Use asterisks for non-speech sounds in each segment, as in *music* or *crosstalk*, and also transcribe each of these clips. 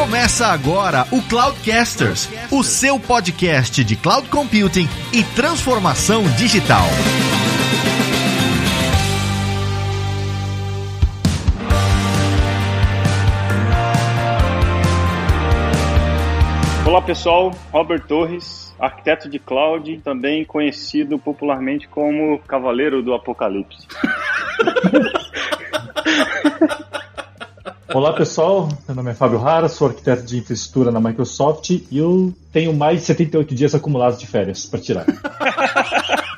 Começa agora o Cloudcasters, o seu podcast de cloud computing e transformação digital. Olá pessoal, Robert Torres, arquiteto de cloud, também conhecido popularmente como Cavaleiro do Apocalipse. *laughs* Olá pessoal, meu nome é Fábio Rara, sou arquiteto de infraestrutura na Microsoft e eu tenho mais de 78 dias acumulados de férias para tirar. *laughs*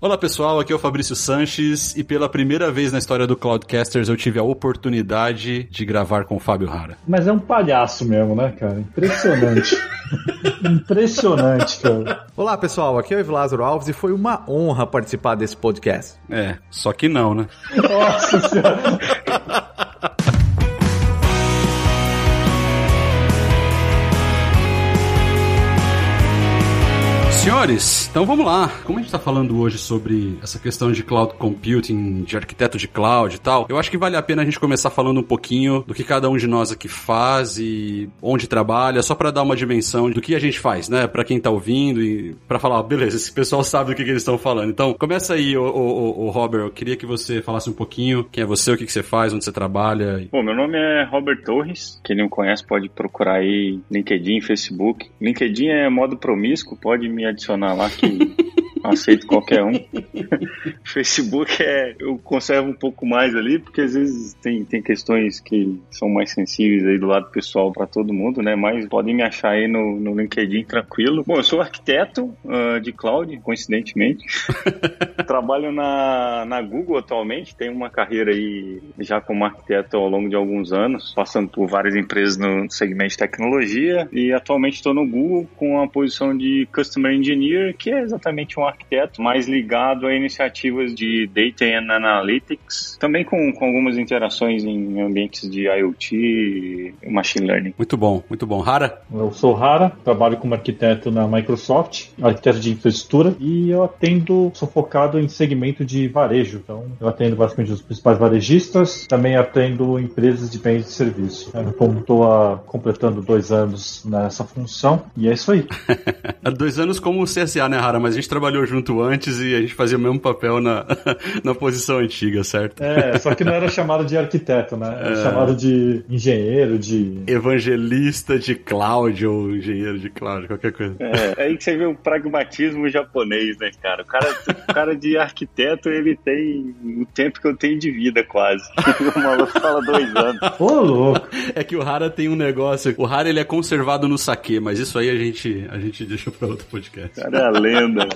Olá pessoal, aqui é o Fabrício Sanches e pela primeira vez na história do Cloudcasters eu tive a oportunidade de gravar com o Fábio Rara. Mas é um palhaço mesmo, né, cara? Impressionante. *laughs* Impressionante, cara. Olá pessoal, aqui é o Ivo Lázaro Alves e foi uma honra participar desse podcast. É, só que não, né? Nossa senhora. *laughs* Senhores, então vamos lá. Como a gente está falando hoje sobre essa questão de cloud computing, de arquiteto de cloud e tal, eu acho que vale a pena a gente começar falando um pouquinho do que cada um de nós aqui faz e onde trabalha, só para dar uma dimensão do que a gente faz, né? Para quem tá ouvindo e para falar, ah, beleza, esse pessoal *laughs* sabe do que, que eles estão falando. Então, começa aí, o, o, o, Robert. Eu queria que você falasse um pouquinho quem é você, o que, que você faz, onde você trabalha. Bom, meu nome é Robert Torres. Quem não conhece pode procurar aí LinkedIn, Facebook. LinkedIn é modo promíscuo, pode me adicionar lá que aceito qualquer um. *laughs* Facebook é. Eu conservo um pouco mais ali, porque às vezes tem, tem questões que são mais sensíveis aí do lado pessoal para todo mundo, né? Mas podem me achar aí no, no LinkedIn tranquilo. Bom, eu sou arquiteto uh, de cloud, coincidentemente. *laughs* Trabalho na, na Google atualmente, tenho uma carreira aí já como arquiteto ao longo de alguns anos, passando por várias empresas no segmento de tecnologia e atualmente estou no Google com a posição de Customer Engineer, que é exatamente um arquiteto, mais ligado a iniciativas de Data and Analytics, também com, com algumas interações em ambientes de IoT e Machine Learning. Muito bom, muito bom. Rara? Eu sou Rara, trabalho como arquiteto na Microsoft, arquiteto de infraestrutura, e eu atendo, sou focado em segmento de varejo. Então, eu atendo basicamente os principais varejistas, também atendo empresas de bens e serviços. Como estou completando dois anos nessa função, e é isso aí. *laughs* dois anos como CSA, né, Rara? Mas a gente trabalhou trabalhou junto antes e a gente fazia o mesmo papel na, *laughs* na posição antiga, certo? É, só que não era chamado de arquiteto, né? Era é. chamado de engenheiro, de. Evangelista de cloud ou engenheiro de cloud, qualquer coisa. É, é aí que você vê o pragmatismo japonês, né, cara? O cara, o cara de arquiteto, ele tem o tempo que eu tenho de vida, quase. *laughs* O maluco fala dois anos. Ô, louco! É que o Hara tem um negócio. O Hara ele é conservado no saque, mas isso aí a gente, a gente deixa pra outro podcast. Cara é a lenda.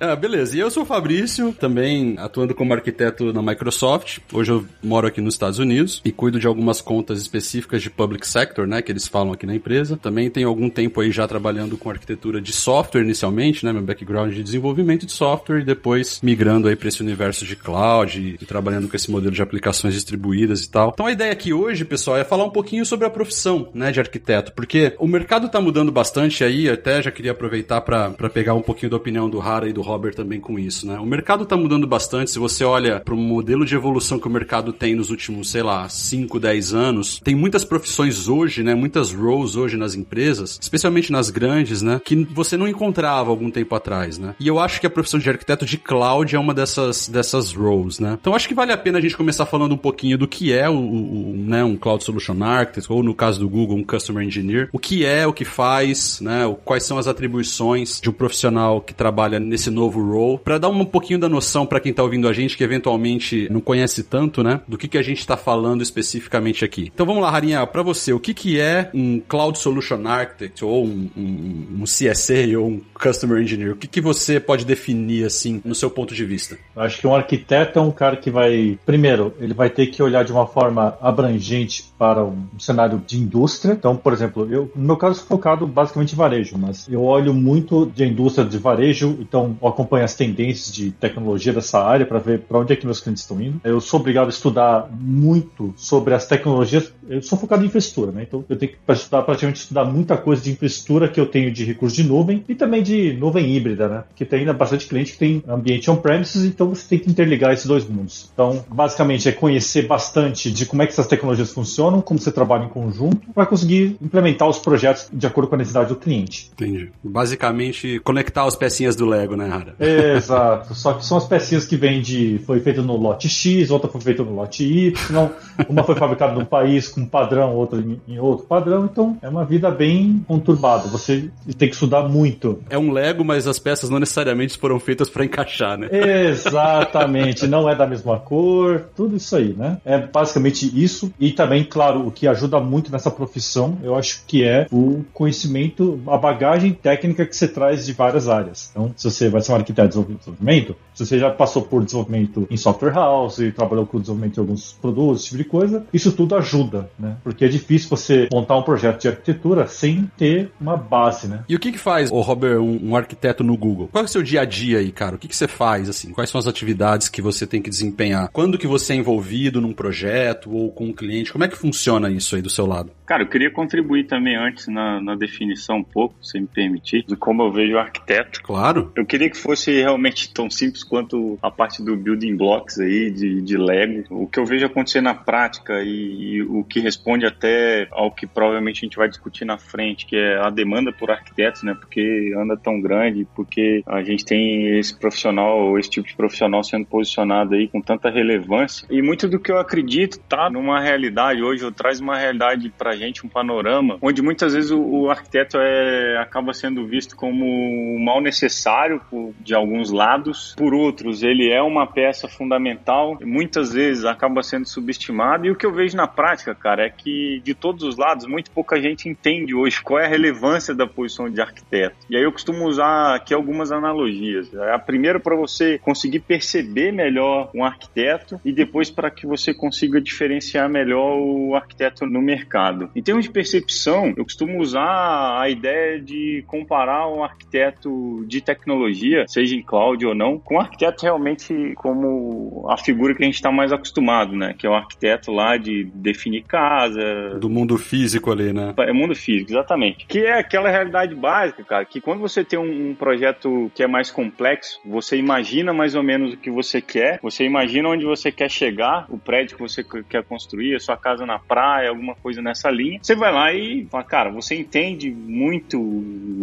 Ah, beleza. E eu sou o Fabrício, também atuando como arquiteto na Microsoft. Hoje eu moro aqui nos Estados Unidos e cuido de algumas contas específicas de public sector, né, que eles falam aqui na empresa. Também tenho algum tempo aí já trabalhando com arquitetura de software inicialmente, né, meu background de desenvolvimento de software e depois migrando aí para esse universo de cloud e, e trabalhando com esse modelo de aplicações distribuídas e tal. Então a ideia aqui hoje, pessoal, é falar um pouquinho sobre a profissão, né, de arquiteto, porque o mercado está mudando bastante aí, até já queria aproveitar para pegar um pouquinho da opinião do Hara e do Robert também com isso, né? O mercado está mudando bastante. Se você olha para o modelo de evolução que o mercado tem nos últimos, sei lá, 5, 10 anos, tem muitas profissões hoje, né? Muitas roles hoje nas empresas, especialmente nas grandes, né? Que você não encontrava algum tempo atrás, né? E eu acho que a profissão de arquiteto de cloud é uma dessas, dessas roles, né? Então acho que vale a pena a gente começar falando um pouquinho do que é o, o né, um Cloud Solution Architect, ou no caso do Google, um Customer Engineer. O que é, o que faz, né? Quais são as atribuições de um profissional que trabalha nesse novo role, para dar um pouquinho da noção para quem tá ouvindo a gente que eventualmente não conhece tanto, né, do que que a gente está falando especificamente aqui. Então vamos lá, Rarinha, para você, o que que é um Cloud Solution Architect ou um, um, um CSA ou um Customer Engineer? O que que você pode definir assim no seu ponto de vista? Eu acho que um arquiteto é um cara que vai, primeiro, ele vai ter que olhar de uma forma abrangente para um cenário de indústria. Então, por exemplo, eu, no meu caso, focado basicamente em varejo, mas eu olho muito de indústria de varejo, então acompanho as tendências de tecnologia dessa área para ver para onde é que meus clientes estão indo. Eu sou obrigado a estudar muito sobre as tecnologias. Eu sou focado em infraestrutura, né? Então eu tenho que estudar, praticamente estudar muita coisa de infraestrutura que eu tenho de recursos de nuvem e também de nuvem híbrida, né? Porque tem ainda bastante cliente que tem ambiente on-premises, então você tem que interligar esses dois mundos. Então, basicamente, é conhecer bastante de como é que essas tecnologias funcionam, como você trabalha em conjunto, para conseguir implementar os projetos de acordo com a necessidade do cliente. Entendi. Basicamente, conectar as pecinhas do Lego, né, Rara? *laughs* Exato. Só que são as pecinhas que vêm de. Foi feita no lote X, outra foi feita no lote Y, uma foi fabricada num país com um padrão, outra em outro padrão. Então, é uma vida bem conturbada. Você tem que estudar muito. É um Lego, mas as peças não necessariamente foram feitas para encaixar, né? Exatamente. não é da mesma cor, tudo isso aí, né? É basicamente isso. E também, claro, o que ajuda muito nessa profissão, eu acho que é o conhecimento, a bagagem técnica que você traz de várias áreas. Então, se você vai ser um arquiteto de desenvolvimento, se você já passou por desenvolvimento em software house e trabalhou com desenvolvimento de alguns produtos, esse tipo de coisa, isso tudo ajuda, né? Porque é difícil você montar um projeto de arquitetura sem ter uma base, né? E o que que faz, o Robert, um, um, arquiteto no Google? Qual é o seu dia a dia aí, cara? O que que você faz, assim? Quais são as atividades que você tem que desempenhar? Quando que você é envolvido num projeto ou com um cliente? Como é que funciona isso aí do seu lado? Cara, eu queria contribuir também antes na, na definição um pouco, se me permitir, de como eu vejo o arquiteto. Claro. Eu queria que fosse realmente tão simples quanto a parte do building blocks aí, de, de Lego. O que eu vejo acontecer na prática e, e, o que responde até ao que provavelmente a gente vai discutir na frente, que é a demanda por arquitetos, né? Porque anda tão grande, porque a gente tem esse profissional, esse tipo de profissional sendo posicionado aí com tanta relevância. E muito do que eu acredito tá numa realidade hoje, eu traz uma realidade pra gente, um panorama, onde muitas vezes o, o arquiteto é, acaba sendo visto como um mal necessário por, de alguns lados, por outros ele é uma peça fundamental, muitas vezes acaba sendo subestimado. E o que eu vejo na prática, cara, é que de todos os lados, muito pouca gente entende hoje qual é a relevância da posição de arquiteto. E aí eu costumo usar aqui algumas analogias. A primeira para você conseguir perceber melhor um arquiteto e depois para que você consiga diferenciar melhor o arquiteto no mercado. Em termos de percepção, eu costumo usar a ideia de comparar um arquiteto de tecnologia, seja em cloud ou não, com um arquiteto realmente como a figura que a gente está mais acostumado, né? Que é o arquiteto lá de definir casa. Do mundo físico ali, né? É mundo físico, exatamente. Que é aquela realidade básica, cara, que quando você tem um, um projeto que é mais complexo, você imagina mais ou menos o que você quer, você imagina onde você quer chegar, o prédio que você quer construir, a sua casa na praia, alguma coisa nessa linha. Você vai lá e fala, cara, você entende muito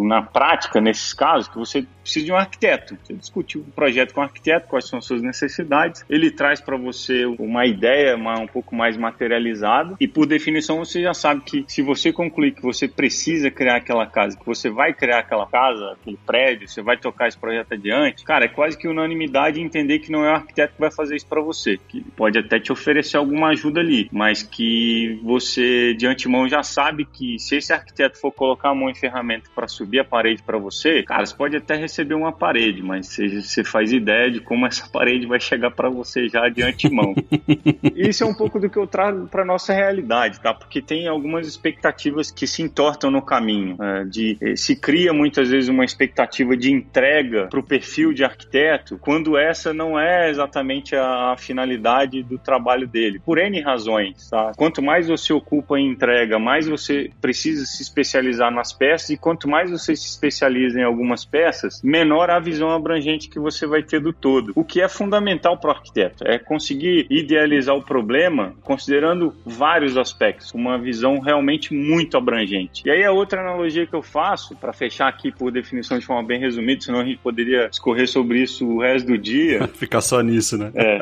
na prática, nesses casos, que você precisa de um arquiteto. Você discute o projeto com o arquiteto, quais são as suas necessidades, ele traz para você uma ideia uma, um pouco mais materializada e, por definição, você já sabe que se você concluir que você precisa criar aquela casa, que você vai criar aquela casa, aquele prédio, você vai tocar esse projeto adiante, cara, é quase que unanimidade entender que não é o arquiteto que vai fazer isso para você, que pode até te oferecer alguma ajuda ali, mas que você de antemão já sabe que se esse arquiteto for colocar a mão em ferramenta para subir a parede para você, cara, você pode até receber uma parede, mas você, faz ideia de como essa parede vai chegar para você já de antemão. *laughs* Isso é um pouco do que eu trago para nossa realidade, tá? Porque tem algumas expectativas que se entortam no caminho. É, de eh, se cria muitas vezes uma expectativa de entrega para o perfil de arquiteto, quando essa não é exatamente a finalidade do trabalho dele, por N razões, tá? Quanto mais você ocupa em entrega, mais você precisa se especializar nas peças e quanto mais você se especializa em algumas peças, menor a visão abrangente que você vai ter do todo. O que é fundamental para o arquiteto é conseguir idealizar o problema considerando vários aspectos, uma visão realmente muito abrangente. E aí a outra analogia que eu faço, para fechar aqui por definição de forma bem resumida, senão a gente poderia escorrer sobre isso o resto do dia. *laughs* Ficar só nisso, né? É.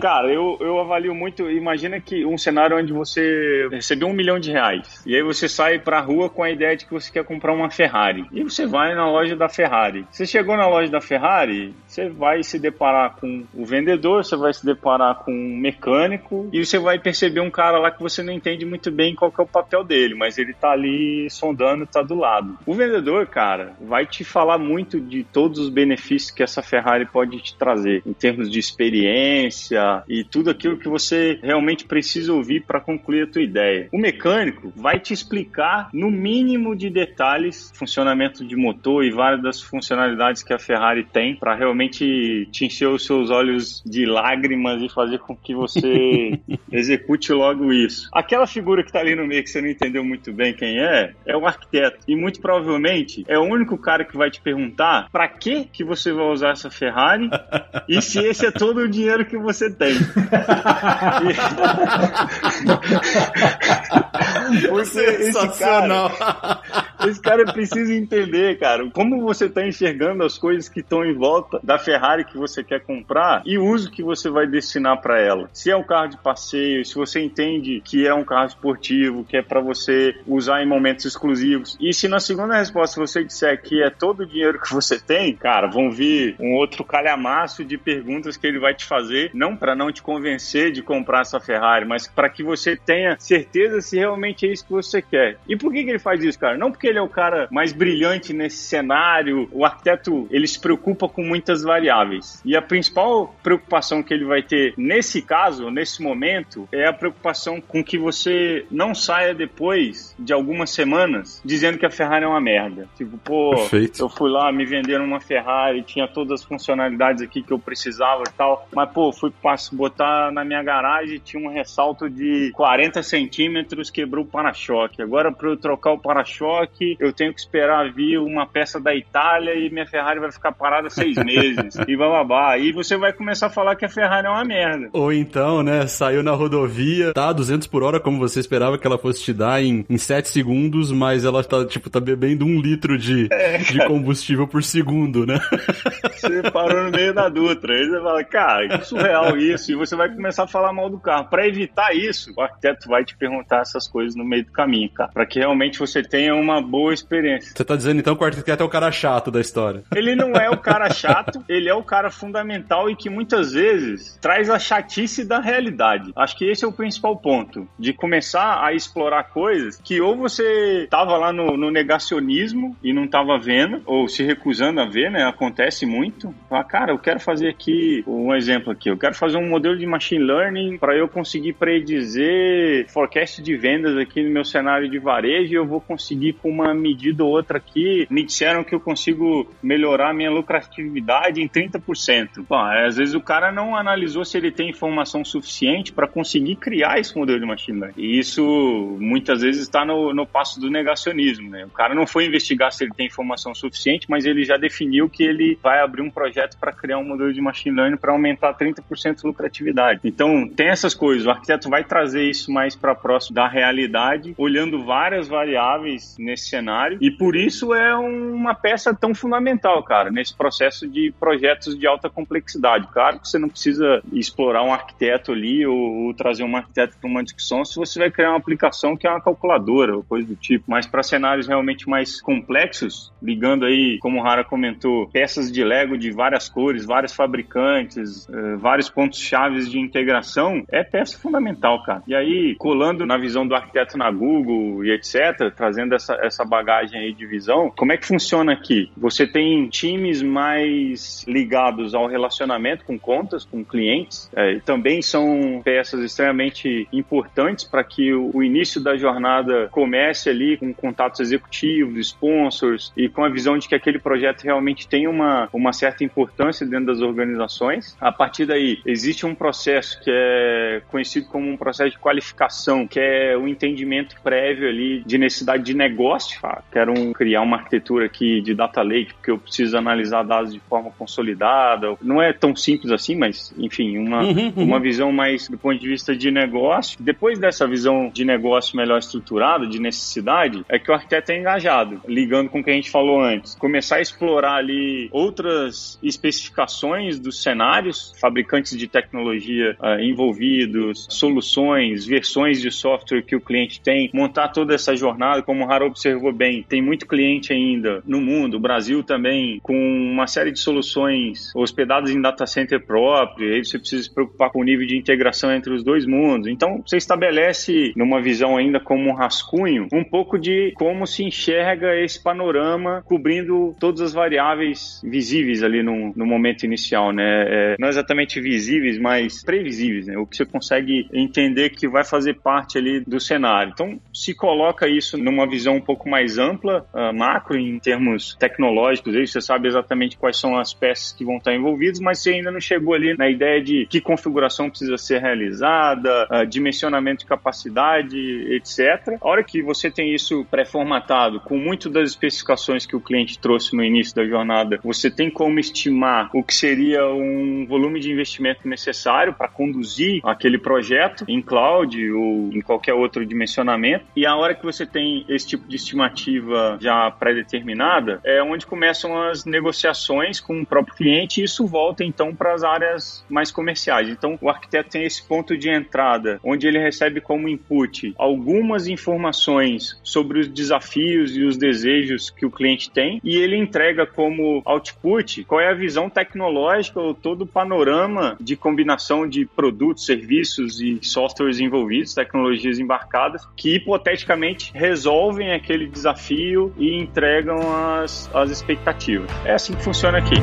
Cara, eu, eu avalio muito. Imagina que um cenário onde você recebeu um milhão de reais e aí você sai pra rua com a ideia de que você quer comprar uma Ferrari. E você vai na loja da Ferrari. Você chegou na loja da Ferrari, você vai se deparar com o vendedor, você vai se deparar com um mecânico e você vai perceber um cara lá que você não entende muito bem qual é o papel dele, mas ele tá ali sondando, tá do lado. O vendedor, cara, vai te falar muito de todos os benefícios que essa Ferrari pode te trazer em termos de experiência e tudo aquilo que você realmente precisa ouvir para concluir a tua ideia. O mecânico mecânico vai te explicar no mínimo de detalhes funcionamento de motor e várias das funcionalidades que a Ferrari tem para realmente te encher os seus olhos de lágrimas e fazer com que você *laughs* execute logo isso. Aquela figura que está ali no meio que você não entendeu muito bem quem é, é o arquiteto e muito provavelmente é o único cara que vai te perguntar para que que você vai usar essa Ferrari *laughs* e se esse é todo o dinheiro que você tem. *laughs* *laughs* Porque esse cara, esse cara precisa entender, cara, como você está enxergando as coisas que estão em volta da Ferrari que você quer comprar e o uso que você vai destinar para ela. Se é um carro de passeio, se você entende que é um carro esportivo, que é para você usar em momentos exclusivos. E se na segunda resposta você disser que é todo o dinheiro que você tem, cara, vão vir um outro calhamaço de perguntas que ele vai te fazer, não para não te convencer de comprar essa Ferrari, mas para que você tenha certeza se realmente é isso que você quer. E por que, que ele faz isso, cara? Não porque ele é o cara mais brilhante nesse cenário, o arquiteto ele se preocupa com muitas variáveis. E a principal preocupação que ele vai ter nesse caso, nesse momento, é a preocupação com que você não saia depois de algumas semanas dizendo que a Ferrari é uma merda. Tipo, pô, Perfeito. eu fui lá, me venderam uma Ferrari, tinha todas as funcionalidades aqui que eu precisava e tal, mas pô, fui botar na minha garagem tinha um ressalto de 40 centímetros, quebrou o para-choque. Agora, para eu trocar o para-choque, eu tenho que esperar vir uma peça da Itália e minha Ferrari vai ficar parada seis *laughs* meses. e bababá. E você vai começar a falar que a Ferrari é uma merda. Ou então, né, saiu na rodovia, tá 200 por hora, como você esperava que ela fosse te dar em, em 7 segundos, mas ela tá, tipo, tá bebendo um litro de, é, de combustível por segundo, né? *laughs* Você parou no meio da Dutra. Aí você fala, cara, que surreal isso. E você vai começar a falar mal do carro. Para evitar isso, o arquiteto vai te perguntar essas coisas no meio do caminho, cara. Para que realmente você tenha uma boa experiência. Você tá dizendo então que o arquiteto é o cara chato da história? Ele não é o cara *laughs* chato, ele é o cara fundamental e que muitas vezes traz a chatice da realidade. Acho que esse é o principal ponto. De começar a explorar coisas que ou você tava lá no, no negacionismo e não tava vendo, ou se recusando a ver, né? Acontece muito. Fala, cara, eu quero fazer aqui um exemplo aqui. Eu quero fazer um modelo de machine learning para eu conseguir predizer forecast de vendas aqui no meu cenário de varejo. E eu vou conseguir com uma medida ou outra aqui. Me disseram que eu consigo melhorar minha lucratividade em 30%. Bom, às vezes o cara não analisou se ele tem informação suficiente para conseguir criar esse modelo de machine learning. E isso muitas vezes está no, no passo do negacionismo. Né? O cara não foi investigar se ele tem informação suficiente, mas ele já definiu que ele vai abrir um projeto para criar um modelo de machine learning para aumentar 30% a lucratividade. Então, tem essas coisas. O arquiteto vai trazer isso mais para próximo da realidade, olhando várias variáveis nesse cenário, e por isso é uma peça tão fundamental, cara, nesse processo de projetos de alta complexidade. Claro que você não precisa explorar um arquiteto ali ou, ou trazer um arquiteto para uma discussão se você vai criar uma aplicação que é uma calculadora ou coisa do tipo, mas para cenários realmente mais complexos, ligando aí, como o Rara comentou, peças de Lego de várias cores, vários fabricantes, uh, vários pontos chaves de integração, é peça fundamental, cara. E aí, colando na visão do arquiteto na Google e etc., trazendo essa, essa bagagem aí de visão, como é que funciona aqui? Você tem times mais ligados ao relacionamento com contas, com clientes, é, também são peças extremamente importantes para que o, o início da jornada comece ali com contatos executivos, sponsors e com a visão de que aquele projeto realmente tem uma, uma certa importância dentro das organizações. A partir daí, existe um processo que é conhecido como um processo de qualificação, que é o entendimento prévio ali de necessidade de negócio. Ah, quero um, criar uma arquitetura aqui de data lake, porque eu preciso analisar dados de forma consolidada. Não é tão simples assim, mas, enfim, uma, uhum, uhum. uma visão mais do ponto de vista de negócio. Depois dessa visão de negócio melhor estruturada, de necessidade, é que o arquiteto é engajado, ligando com o que a gente falou antes. Começar a explorar ali outras especificações dos cenários, fabricantes de tecnologia uh, envolvidos, soluções, versões de software que o cliente tem, montar toda essa jornada, como o observou observou bem, tem muito cliente ainda no mundo, o Brasil também, com uma série de soluções hospedadas em data center próprio, aí você precisa se preocupar com o nível de integração entre os dois mundos. Então, você estabelece, numa visão ainda como um rascunho, um pouco de como se enxerga esse panorama cobrindo todas as variáveis visíveis ali no, no momento inicial, né? É, não exatamente visíveis, mas previsíveis, né? O que você consegue entender que vai fazer parte ali do cenário. Então, se coloca isso numa visão um pouco mais ampla, uh, macro, em termos tecnológicos, aí você sabe exatamente quais são as peças que vão estar envolvidas, mas você ainda não chegou ali na ideia de que configuração precisa ser realizada, uh, dimensionamento de capacidade, etc. A hora que você tem isso pré-formatado, com muito das especificações que o cliente trouxe no início da jornada, você tem como estimar o que seria um volume de investimento necessário para conduzir aquele projeto em cloud ou em qualquer outro dimensionamento. E a hora que você tem esse tipo de estimativa já pré-determinada, é onde começam as negociações com o próprio cliente e isso volta então para as áreas mais comerciais. Então o arquiteto tem esse ponto de entrada, onde ele recebe como input algumas informações sobre os desafios e os desejos que o cliente tem e ele entrega como output qual é a visão tecnológica ou todo o panorama de combinação de produtos, serviços e softwares envolvidos, tecnologias embarcadas, que hipoteticamente resolvem aquele desafio e entregam as, as expectativas. É assim que funciona aqui.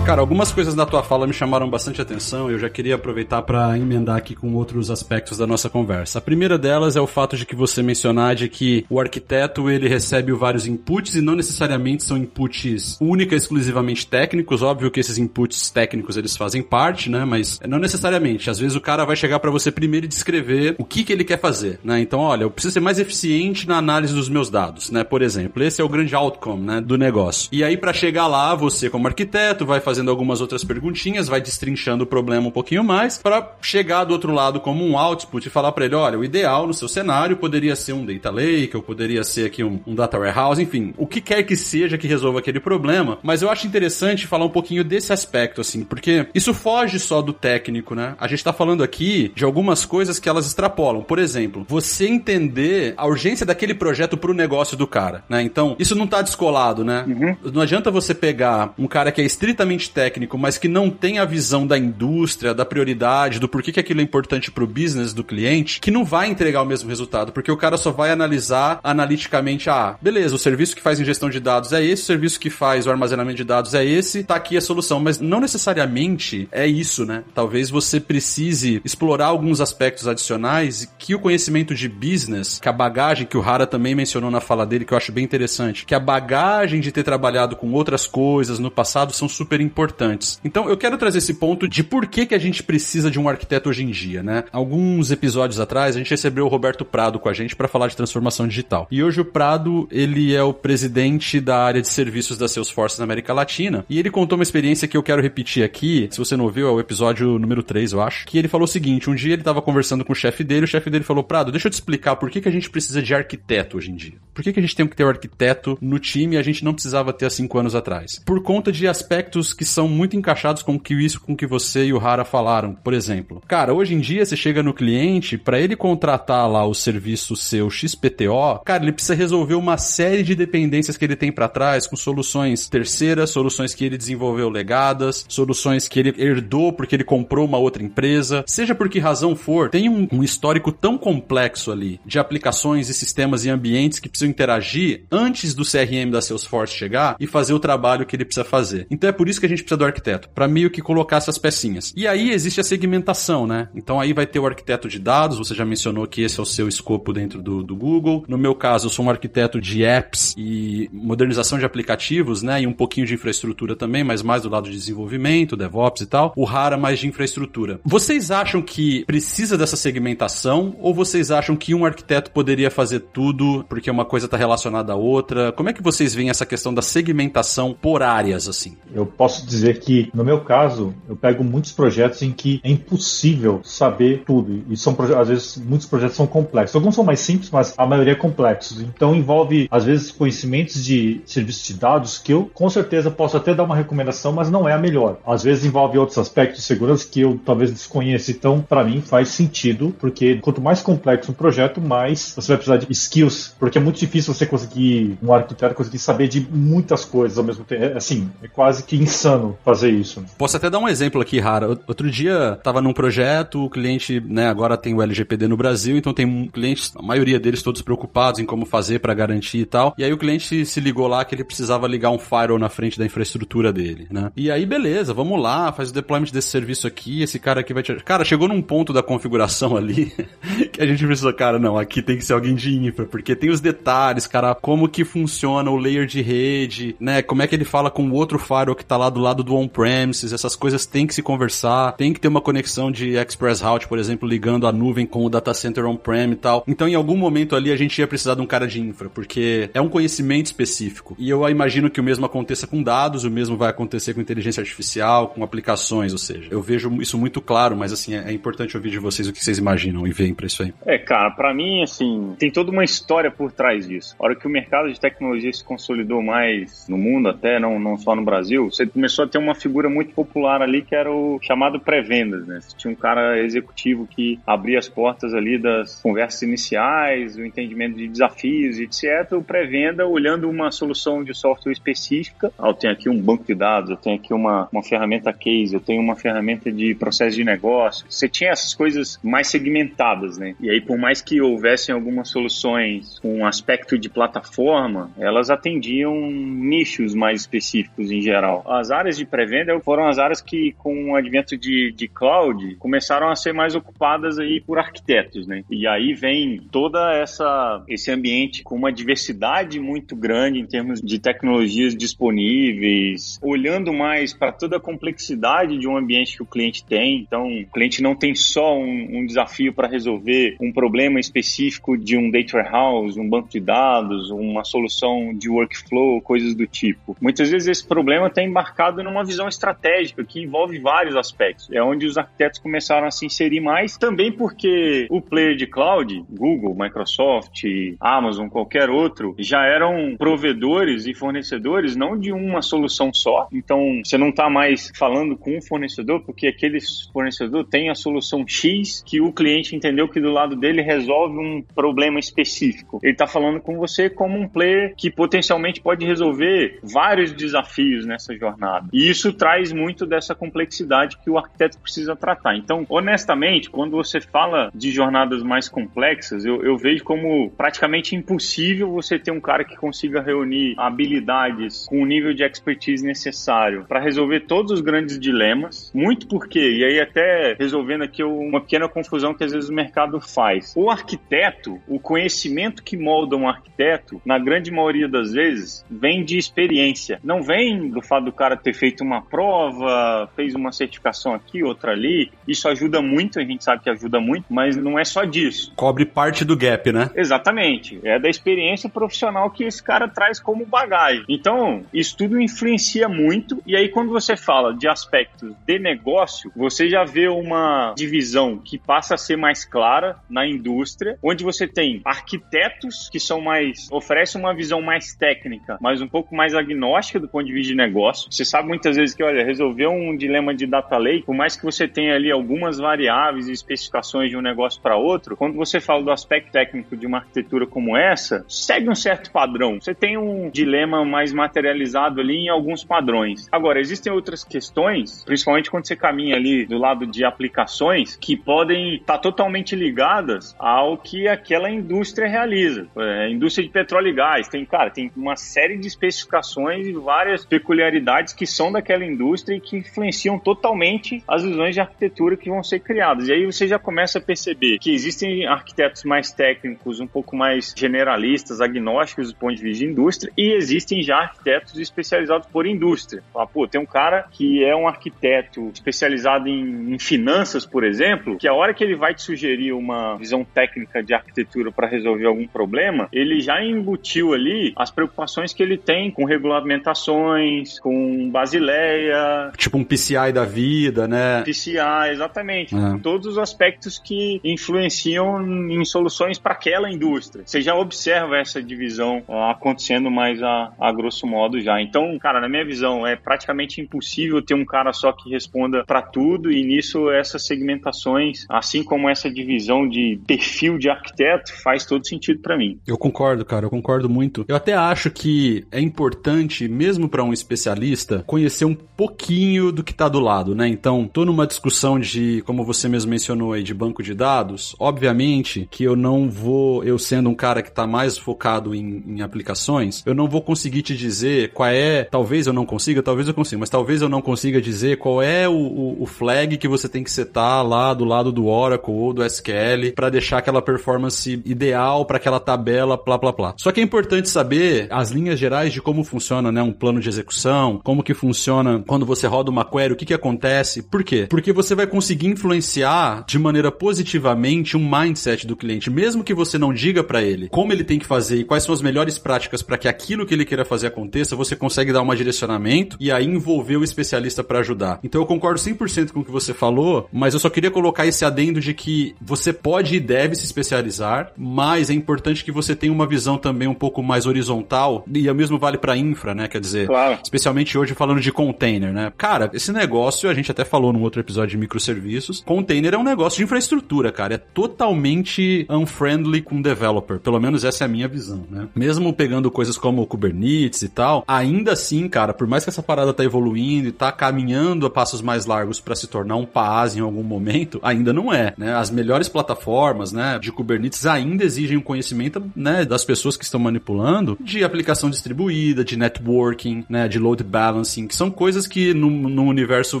Cara, algumas coisas da tua fala me chamaram bastante atenção eu já queria aproveitar para emendar aqui com outros aspectos da nossa conversa. A primeira delas é o fato de que você mencionar de que o arquiteto ele recebe vários inputs e não necessariamente são inputs única exclusivamente técnicos. Óbvio que esses inputs técnicos eles fazem parte, né? Mas não necessariamente. Às vezes o cara vai chegar para você primeiro e descrever o que que ele quer fazer, né? Então, olha, eu preciso ser mais eficiente na análise dos meus dados, né? Por exemplo, esse é o grande outcome, né, do negócio. E aí para chegar lá, você como arquiteto vai fazer fazendo algumas outras perguntinhas, vai destrinchando o problema um pouquinho mais, para chegar do outro lado como um output e falar para ele: olha, o ideal no seu cenário poderia ser um data lake, ou poderia ser aqui um, um data warehouse, enfim, o que quer que seja que resolva aquele problema. Mas eu acho interessante falar um pouquinho desse aspecto, assim, porque isso foge só do técnico, né? A gente tá falando aqui de algumas coisas que elas extrapolam. Por exemplo, você entender a urgência daquele projeto pro negócio do cara, né? Então, isso não tá descolado, né? Uhum. Não adianta você pegar um cara que é estritamente técnico, mas que não tem a visão da indústria, da prioridade, do porquê que aquilo é importante pro business do cliente, que não vai entregar o mesmo resultado, porque o cara só vai analisar analiticamente, ah, beleza, o serviço que faz ingestão de dados é esse, o serviço que faz o armazenamento de dados é esse, tá aqui a solução, mas não necessariamente é isso, né? Talvez você precise explorar alguns aspectos adicionais que o conhecimento de business, que a bagagem que o Hara também mencionou na fala dele, que eu acho bem interessante, que a bagagem de ter trabalhado com outras coisas no passado são super importantes. Então eu quero trazer esse ponto de por que, que a gente precisa de um arquiteto hoje em dia, né? Alguns episódios atrás a gente recebeu o Roberto Prado com a gente para falar de transformação digital. E hoje o Prado, ele é o presidente da área de serviços da Salesforce na América Latina, e ele contou uma experiência que eu quero repetir aqui. Se você não ouviu, é o episódio número 3, eu acho, que ele falou o seguinte, um dia ele estava conversando com o chefe dele, o chefe dele falou: "Prado, deixa eu te explicar por que, que a gente precisa de arquiteto hoje em dia. Por que, que a gente tem que ter um arquiteto no time e a gente não precisava ter há cinco anos atrás? Por conta de aspectos que são muito encaixados com que isso com que você e o Hara falaram. Por exemplo, cara, hoje em dia você chega no cliente, para ele contratar lá o serviço seu XPTO, cara, ele precisa resolver uma série de dependências que ele tem para trás com soluções terceiras, soluções que ele desenvolveu legadas, soluções que ele herdou porque ele comprou uma outra empresa, seja por que razão for, tem um, um histórico tão complexo ali de aplicações e sistemas e ambientes que precisam interagir antes do CRM da Salesforce chegar e fazer o trabalho que ele precisa fazer. Então é por isso que a gente precisa do arquiteto, para meio que colocar essas pecinhas. E aí existe a segmentação, né? Então aí vai ter o arquiteto de dados, você já mencionou que esse é o seu escopo dentro do, do Google. No meu caso, eu sou um arquiteto de apps e modernização de aplicativos, né? E um pouquinho de infraestrutura também, mas mais do lado de desenvolvimento, DevOps e tal. O Rara mais de infraestrutura. Vocês acham que precisa dessa segmentação ou vocês acham que um arquiteto poderia fazer tudo porque uma coisa está relacionada à outra? Como é que vocês veem essa questão da segmentação por áreas assim? Eu posso posso dizer que, no meu caso, eu pego muitos projetos em que é impossível saber tudo. E são às vezes muitos projetos são complexos. Alguns são mais simples, mas a maioria é complexos. Então envolve às vezes conhecimentos de serviços de dados que eu com certeza posso até dar uma recomendação, mas não é a melhor. Às vezes envolve outros aspectos de segurança que eu talvez desconheça. Então, para mim faz sentido, porque quanto mais complexo um projeto, mais você vai precisar de skills, porque é muito difícil você conseguir um arquiteto conseguir saber de muitas coisas ao mesmo tempo. É, assim, é quase que insano fazer isso. Posso até dar um exemplo aqui, Rara. Outro dia estava num projeto, o cliente, né, agora tem o LGPD no Brasil, então tem clientes, a maioria deles todos preocupados em como fazer para garantir e tal. E aí o cliente se ligou lá que ele precisava ligar um firewall na frente da infraestrutura dele, né? E aí beleza, vamos lá, faz o deployment desse serviço aqui, esse cara aqui vai te... Cara, chegou num ponto da configuração ali *laughs* que a gente pensou, cara, não, aqui tem que ser alguém de infra, porque tem os detalhes, cara, como que funciona o layer de rede, né? Como é que ele fala com o outro firewall que tá lá do lado do on-premises, essas coisas tem que se conversar, tem que ter uma conexão de Express Route, por exemplo, ligando a nuvem com o data center on-prem e tal. Então, em algum momento ali, a gente ia precisar de um cara de infra, porque é um conhecimento específico. E eu imagino que o mesmo aconteça com dados, o mesmo vai acontecer com inteligência artificial, com aplicações, ou seja, eu vejo isso muito claro, mas assim, é, é importante ouvir de vocês o que vocês imaginam e veem para isso aí. É, cara, para mim, assim, tem toda uma história por trás disso. A hora que o mercado de tecnologia se consolidou mais no mundo, até não, não só no Brasil, você começou a ter uma figura muito popular ali que era o chamado pré-vendas, né? Tinha um cara executivo que abria as portas ali das conversas iniciais, o entendimento de desafios, etc. O pré-venda olhando uma solução de software específica. Ah, eu tenho aqui um banco de dados, eu tenho aqui uma, uma ferramenta case, eu tenho uma ferramenta de processo de negócio. Você tinha essas coisas mais segmentadas, né? E aí, por mais que houvessem algumas soluções com um aspecto de plataforma, elas atendiam nichos mais específicos em geral. As áreas de pré-venda foram as áreas que, com o advento de, de cloud, começaram a ser mais ocupadas aí por arquitetos, né? E aí vem toda essa esse ambiente com uma diversidade muito grande em termos de tecnologias disponíveis, olhando mais para toda a complexidade de um ambiente que o cliente tem. Então, o cliente não tem só um, um desafio para resolver um problema específico de um data warehouse, um banco de dados, uma solução de workflow, coisas do tipo. Muitas vezes esse problema está embarcado numa visão estratégica que envolve vários aspectos. É onde os arquitetos começaram a se inserir mais, também porque o player de cloud, Google, Microsoft, Amazon, qualquer outro, já eram provedores e fornecedores não de uma solução só. Então, você não está mais falando com um fornecedor porque aquele fornecedor tem a solução X que o cliente entendeu que do lado dele resolve um problema específico. Ele está falando com você como um player que potencialmente pode resolver vários desafios nessa jornada. E isso traz muito dessa complexidade que o arquiteto precisa tratar. Então, honestamente, quando você fala de jornadas mais complexas, eu, eu vejo como praticamente impossível você ter um cara que consiga reunir habilidades com o nível de expertise necessário para resolver todos os grandes dilemas. Muito porque, e aí até resolvendo aqui uma pequena confusão que às vezes o mercado faz. O arquiteto, o conhecimento que molda um arquiteto, na grande maioria das vezes, vem de experiência. Não vem do fato do cara ter feito uma prova, fez uma certificação aqui, outra ali. Isso ajuda muito, a gente sabe que ajuda muito, mas não é só disso. Cobre parte do gap, né? Exatamente. É da experiência profissional que esse cara traz como bagagem. Então, isso tudo influencia muito. E aí, quando você fala de aspectos de negócio, você já vê uma divisão que passa a ser mais clara na indústria, onde você tem arquitetos que são mais oferecem uma visão mais técnica, mas um pouco mais agnóstica do ponto de vista de negócio. Você sabe muitas vezes que, olha, resolver um dilema de data lake, por mais que você tenha ali algumas variáveis e especificações de um negócio para outro, quando você fala do aspecto técnico de uma arquitetura como essa, segue um certo padrão. Você tem um dilema mais materializado ali em alguns padrões. Agora, existem outras questões, principalmente quando você caminha ali do lado de aplicações, que podem estar tá totalmente ligadas ao que aquela indústria realiza. É, indústria de petróleo e gás tem, cara, tem uma série de especificações e várias peculiaridades que são daquela indústria e que influenciam totalmente as visões de arquitetura que vão ser criadas. E aí você já começa a perceber que existem arquitetos mais técnicos, um pouco mais generalistas, agnósticos do ponto de vista de indústria, e existem já arquitetos especializados por indústria. Fala, pô, tem um cara que é um arquiteto especializado em, em finanças, por exemplo, que a hora que ele vai te sugerir uma visão técnica de arquitetura para resolver algum problema, ele já embutiu ali as preocupações que ele tem com regulamentações, com Basileia. Tipo um PCI da vida, né? PCI, exatamente. É. Todos os aspectos que influenciam em soluções para aquela indústria. Você já observa essa divisão acontecendo mais a, a grosso modo já. Então, cara, na minha visão, é praticamente impossível ter um cara só que responda para tudo e nisso essas segmentações, assim como essa divisão de perfil de arquiteto, faz todo sentido para mim. Eu concordo, cara, eu concordo muito. Eu até acho que é importante, mesmo para um especialista, conhecer um pouquinho do que tá do lado, né? Então, tô numa discussão de, como você mesmo mencionou aí, de banco de dados. Obviamente que eu não vou, eu sendo um cara que tá mais focado em, em aplicações, eu não vou conseguir te dizer qual é, talvez eu não consiga, talvez eu consiga, mas talvez eu não consiga dizer qual é o, o, o flag que você tem que setar lá do lado do Oracle ou do SQL para deixar aquela performance ideal para aquela tabela, blá blá blá. Só que é importante saber as linhas gerais de como funciona, né, um plano de execução, como que funciona quando você roda uma query, o que que acontece, por quê? Porque você vai conseguir influenciar de maneira positivamente um mindset do cliente, mesmo que você não diga para ele como ele tem que fazer e quais são as melhores práticas para que aquilo que ele queira fazer aconteça, você consegue dar um direcionamento e aí envolver o especialista para ajudar. Então eu concordo 100% com o que você falou, mas eu só queria colocar esse adendo de que você pode e deve se especializar, mas é importante que você tenha uma visão também um pouco mais horizontal e o mesmo vale para infra, né? Quer dizer, claro. especialmente hoje falando de container, né? Cara, esse negócio a gente até falou num outro episódio de microserviços. Container é um negócio de infraestrutura, cara, é totalmente unfriendly com developer. Pelo menos essa é a minha visão, né? Mesmo pegando coisas como Kubernetes e tal, ainda assim, cara, por mais que essa parada tá evoluindo e tá caminhando a passos mais largos para se tornar um PaaS em algum momento, ainda não é, né? As melhores plataformas, né, de Kubernetes ainda exigem um conhecimento, né, das pessoas que estão manipulando de aplicação distribuída, de networking, né, de load balancing, que são coisas que no, no universo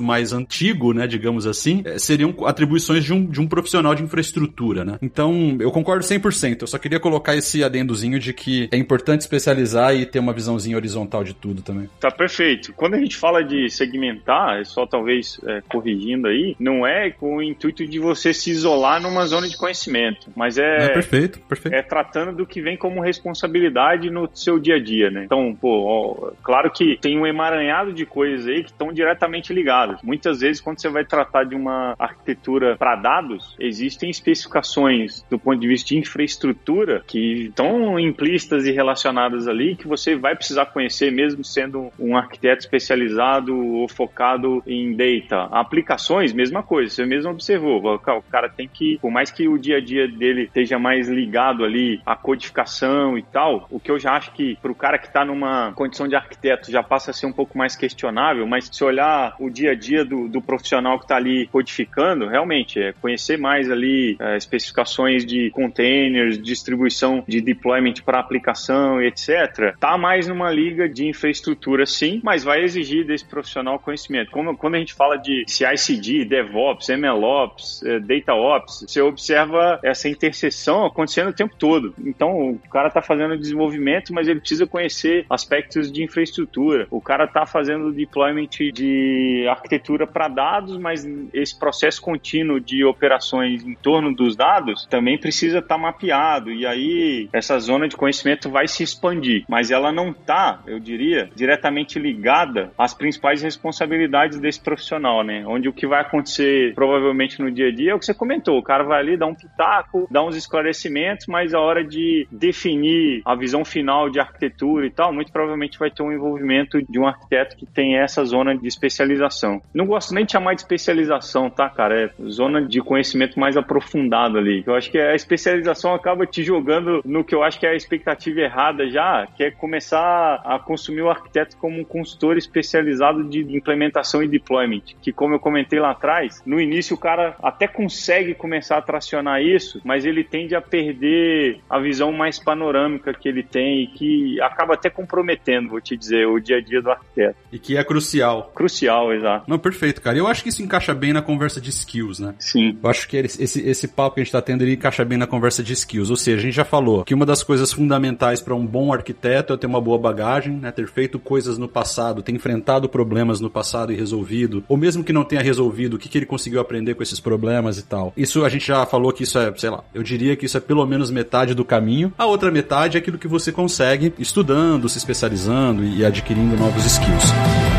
mais antigo, né, digamos assim, eh, seriam atribuições de um, de um profissional de infraestrutura, né? Então, eu concordo 100%. Eu só queria colocar esse adendozinho de que é importante especializar e ter uma visãozinha horizontal de tudo também. Tá perfeito. Quando a gente fala de segmentar, é só talvez é, corrigindo aí, não é com o intuito de você se isolar numa zona de conhecimento, mas é, é perfeito, perfeito. É tratando do que vem como responsabilidade no seu dia a dia, né? Então, pô, ó, claro que tem um emaranhado de coisas aí que estão diretamente ligadas. Muitas vezes, quando você vai tratar de uma arquitetura para dados, existem especificações do ponto de vista de infraestrutura que estão implícitas e relacionadas ali que você vai precisar conhecer mesmo sendo um arquiteto especializado ou focado em data. Aplicações, mesma coisa, você mesmo observou. O cara tem que, por mais que o dia a dia dele esteja mais ligado ali à codificação e tal, o que eu já acho que para o cara que está numa condição de arquiteto já passa a ser um pouco mais questionável, mas se olhar o dia a dia do, do profissional que está ali codificando, realmente é conhecer mais ali é, especificações de containers, distribuição de deployment para aplicação, etc. Tá mais numa liga de infraestrutura, sim, mas vai exigir desse profissional conhecimento. Como, quando a gente fala de CI/CD, DevOps, MLOps, é, DataOps, você observa essa interseção acontecendo o tempo todo. Então, o cara está fazendo desenvolvimento, mas ele precisa conhecer aspectos de infraestrutura. O cara está fazendo deployment de arquitetura para dados, mas esse processo contínuo de operações em torno dos dados também precisa estar tá mapeado. E aí, essa zona de conhecimento vai se expandir, mas ela não está, eu diria, diretamente ligada às principais responsabilidades desse profissional, né? Onde o que vai acontecer provavelmente no dia a dia é o que você comentou. O cara vai ali dar um pitaco, dar uns esclarecimentos, mas a hora de definir a visão final de arquitetura e tal, muito provavelmente vai ter um envolvimento de um arquiteto que tem essa zona de especialização. Não gosto nem de chamar de especialização, tá, cara? É zona de conhecimento mais aprofundado ali. Eu acho que a especialização acaba te jogando no que eu acho que é a expectativa errada já, que é começar a consumir o arquiteto como um consultor especializado de implementação e deployment, que como eu comentei lá atrás, no início o cara até consegue começar a tracionar isso, mas ele tende a perder a visão mais panorâmica que ele tem e que acaba até comprometendo, vou te dizer, o dia a dia do arquiteto. E que é crucial. Crucial, exato. Não, perfeito, cara. Eu acho que isso encaixa bem na conversa de skills, né? Sim. Eu acho que esse, esse papo que a gente tá tendo ele encaixa bem na conversa de skills. Ou seja, a gente já falou que uma das coisas fundamentais para um bom arquiteto é ter uma boa bagagem, né? Ter feito coisas no passado, ter enfrentado problemas no passado e resolvido, ou mesmo que não tenha resolvido, o que, que ele conseguiu aprender com esses problemas e tal. Isso a gente já falou que isso é, sei lá, eu diria que isso é pelo menos metade do caminho. A outra metade é aquilo que você consegue estudando, se especializando e adquirindo novos skills. News.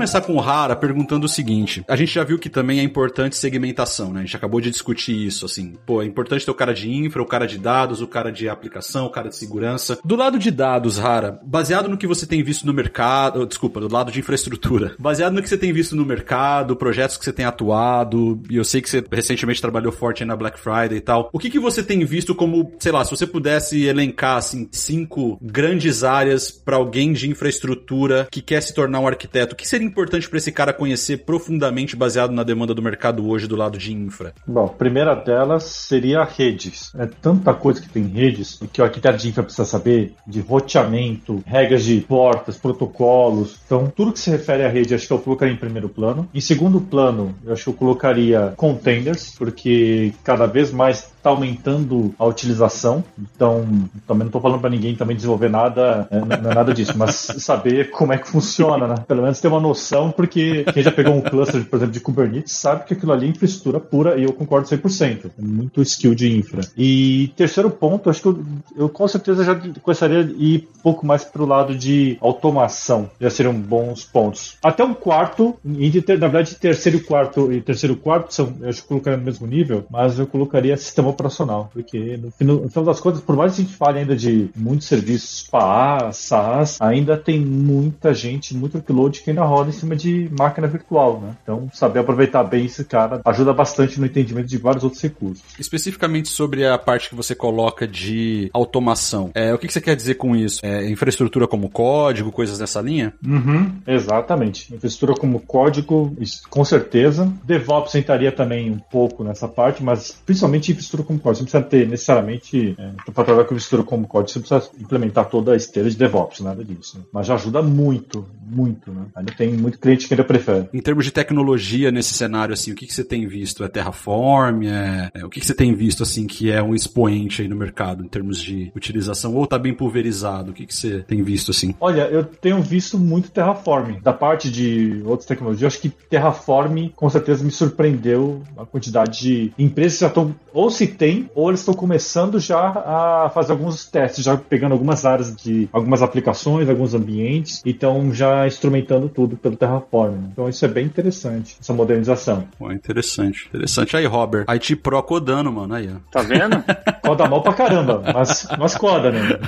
Começar com o Rara perguntando o seguinte: a gente já viu que também é importante segmentação, né? A gente acabou de discutir isso, assim. Pô, é importante ter o cara de infra, o cara de dados, o cara de aplicação, o cara de segurança. Do lado de dados, Rara, baseado no que você tem visto no mercado, desculpa, do lado de infraestrutura, *laughs* baseado no que você tem visto no mercado, projetos que você tem atuado, e eu sei que você recentemente trabalhou forte na Black Friday e tal. O que que você tem visto como, sei lá, se você pudesse elencar assim cinco grandes áreas para alguém de infraestrutura que quer se tornar um arquiteto, o que seria importante para esse cara conhecer profundamente baseado na demanda do mercado hoje do lado de infra? Bom, a primeira delas seria redes. É tanta coisa que tem redes que o arquiteto de infra precisa saber de roteamento, regras de portas, protocolos. Então, tudo que se refere à rede, acho que eu colocaria em primeiro plano. Em segundo plano, eu acho que eu colocaria containers, porque cada vez mais está aumentando a utilização. Então, também não estou falando para ninguém também desenvolver nada, é, não é nada disso, mas *laughs* saber como é que funciona, né? Pelo menos ter uma noção, porque quem já pegou um cluster, por exemplo, de Kubernetes, sabe que aquilo ali é infraestrutura pura e eu concordo 100%. É muito skill de infra. E terceiro ponto, acho que eu, eu com certeza já começaria a ir um pouco mais para o lado de automação. Já seriam bons pontos. Até um quarto, na verdade, terceiro e quarto e terceiro e quarto são, eu acho que colocaria no mesmo nível, mas eu colocaria sistema operacional, porque no, no final das contas, por mais que a gente fale ainda de muitos serviços PaaS, SaaS, ainda tem muita gente, muito workload que ainda roda em cima de máquina virtual, né? Então, saber aproveitar bem esse cara ajuda bastante no entendimento de vários outros recursos. Especificamente sobre a parte que você coloca de automação, é, o que, que você quer dizer com isso? É, infraestrutura como código, coisas dessa linha? Uhum, exatamente. Infraestrutura como código, com certeza. DevOps entraria também um pouco nessa parte, mas principalmente infraestrutura infraestrutura como código. Você não precisa ter necessariamente, é, para trabalhar com infraestrutura como código, você precisa implementar toda a esteira de DevOps, nada disso. Né? Mas já ajuda muito, muito, né? Ainda tem muito cliente que ainda prefere. Em termos de tecnologia nesse cenário, assim, o que, que você tem visto? É Terraform? É, é, o que, que você tem visto, assim, que é um expoente aí no mercado em termos de utilização? Ou tá bem pulverizado? O que, que você tem visto, assim? Olha, eu tenho visto muito Terraform. Da parte de outras tecnologias, eu acho que Terraform, com certeza, me surpreendeu a quantidade de empresas que já estão ou se tem, ou eles estão começando já a fazer alguns testes, já pegando algumas áreas de algumas aplicações, alguns ambientes, e estão já instrumentando tudo pelo Terraform. Né? Então isso é bem interessante, essa modernização. Pô, interessante, interessante. Aí, Robert, IT Pro codando, mano, aí, ó. Tá vendo? *laughs* coda mal pra caramba, mas, mas coda, né?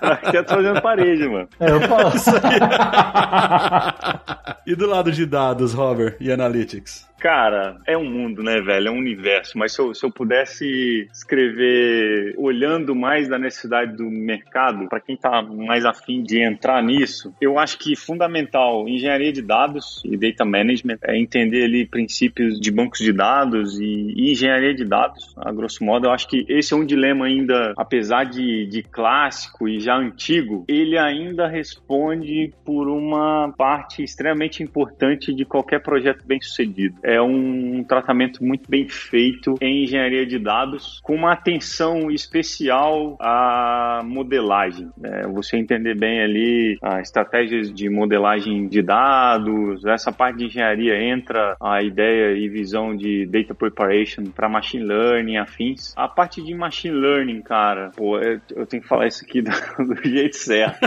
Aqui eu tô fazendo parede, mano. É, eu faço. *laughs* e do lado de dados, Robert, e Analytics? Cara, é um mundo, né, velho? É um universo. Mas se eu, se eu pudesse escrever olhando mais da necessidade do mercado, para quem tá mais afim de entrar nisso, eu acho que fundamental engenharia de dados e data management é entender ali princípios de bancos de dados e, e engenharia de dados, a grosso modo. Eu acho que esse é um dilema ainda, apesar de, de clássico e já antigo, ele ainda responde por uma parte extremamente importante de qualquer projeto bem sucedido é um tratamento muito bem feito em engenharia de dados, com uma atenção especial à modelagem. É, você entender bem ali as estratégias de modelagem de dados, essa parte de engenharia entra a ideia e visão de data preparation para machine learning, afins. A parte de machine learning, cara, pô, eu, eu tenho que falar isso aqui *laughs* do, do jeito certo.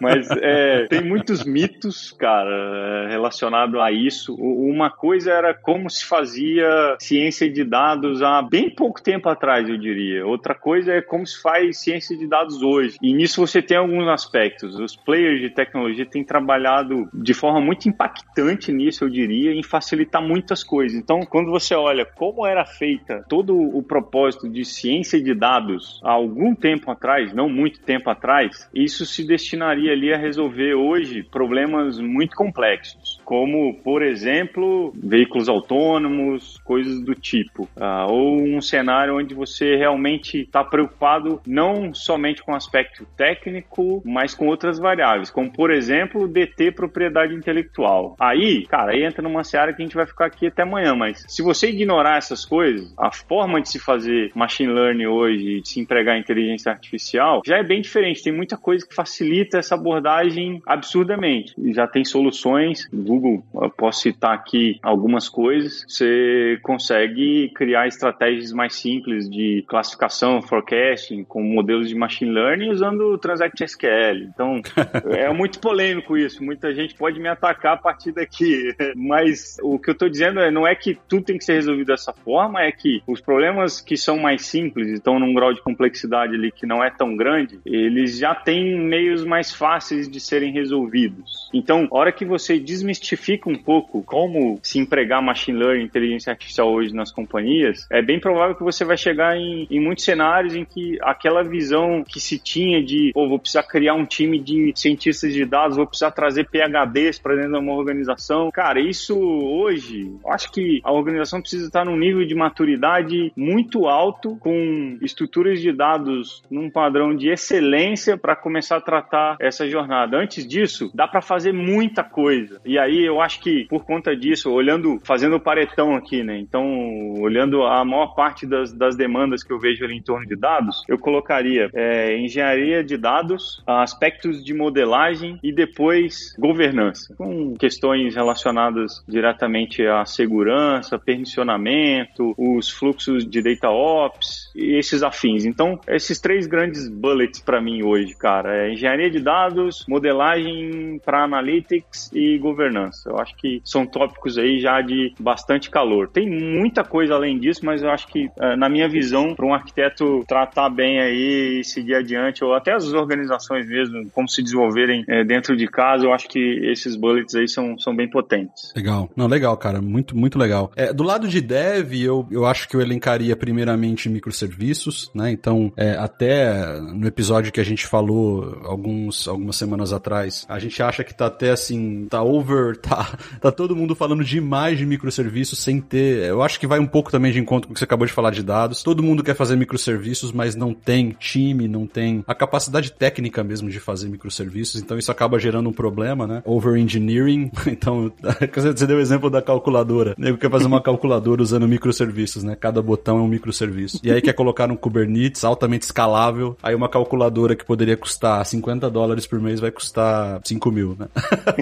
Mas é, tem muitos mitos, cara, relacionado a isso. Uma coisa era como se fazia ciência de dados há bem pouco tempo atrás, eu diria. Outra coisa é como se faz ciência de dados hoje. E nisso você tem alguns aspectos. Os players de tecnologia têm trabalhado de forma muito impactante nisso, eu diria, em facilitar muitas coisas. Então, quando você olha como era feita todo o propósito de ciência de dados há algum tempo atrás, não muito tempo atrás, isso se destinaria ali a resolver hoje problemas muito complexos, como, por exemplo, veículos veículos autônomos, coisas do tipo. Uh, ou um cenário onde você realmente está preocupado não somente com o aspecto técnico, mas com outras variáveis, como por exemplo, deter propriedade intelectual. Aí, cara, aí entra numa seara que a gente vai ficar aqui até amanhã, mas se você ignorar essas coisas, a forma de se fazer machine learning hoje, de se empregar inteligência artificial, já é bem diferente. Tem muita coisa que facilita essa abordagem absurdamente. Já tem soluções, Google, eu posso citar aqui algumas coisas, você consegue criar estratégias mais simples de classificação, forecasting, com modelos de machine learning usando Transact SQL. Então, *laughs* é muito polêmico isso. Muita gente pode me atacar a partir daqui. *laughs* Mas o que eu estou dizendo é, não é que tudo tem que ser resolvido dessa forma, é que os problemas que são mais simples, estão num grau de complexidade ali que não é tão grande, eles já têm meios mais fáceis de serem resolvidos. Então, a hora que você desmistifica um pouco como se empregar machine learning, inteligência artificial hoje nas companhias, é bem provável que você vai chegar em, em muitos cenários em que aquela visão que se tinha de, pô, vou precisar criar um time de cientistas de dados, vou precisar trazer PHDs para dentro de uma organização. Cara, isso hoje, acho que a organização precisa estar num nível de maturidade muito alto, com estruturas de dados num padrão de excelência para começar a tratar essa jornada. Antes disso, dá para fazer muita coisa. E aí eu acho que por conta disso, olhando, fazendo o paretão aqui, né? Então, olhando a maior parte das, das demandas que eu vejo ali em torno de dados, eu colocaria é, engenharia de dados, aspectos de modelagem e depois governança, com questões relacionadas diretamente à segurança, permissionamento, os fluxos de data ops e esses afins. Então, esses três grandes bullets para mim hoje, cara, é engenharia de dados, modelagem para analytics e governança. Eu acho que são tópicos aí já de bastante calor. Tem muita coisa além disso, mas eu acho que, é, na minha visão, para um arquiteto tratar bem aí e seguir adiante, ou até as organizações mesmo, como se desenvolverem é, dentro de casa, eu acho que esses bullets aí são, são bem potentes. Legal. Não, legal, cara. Muito, muito legal. É, do lado de dev, eu, eu acho que eu elencaria primeiramente microserviços, né? Então, é, até no episódio que a gente falou alguns, algumas semanas atrás, a gente acha que tá até assim, tá over, *laughs* tá, tá todo mundo falando demais de microserviços sem ter. Eu acho que vai um pouco também de encontro com o que você acabou de falar de dados. Todo mundo quer fazer microserviços, mas não tem time, não tem a capacidade técnica mesmo de fazer microserviços, então isso acaba gerando um problema, né? Over engineering. *laughs* Então, *laughs* você deu o exemplo da calculadora. O nego quer fazer uma calculadora usando microserviços, né? Cada botão é um microserviço. E aí quer colocar um Kubernetes altamente escalável, aí uma calculadora que poderia custar 50 dólares por mês vai custar 5 mil, né?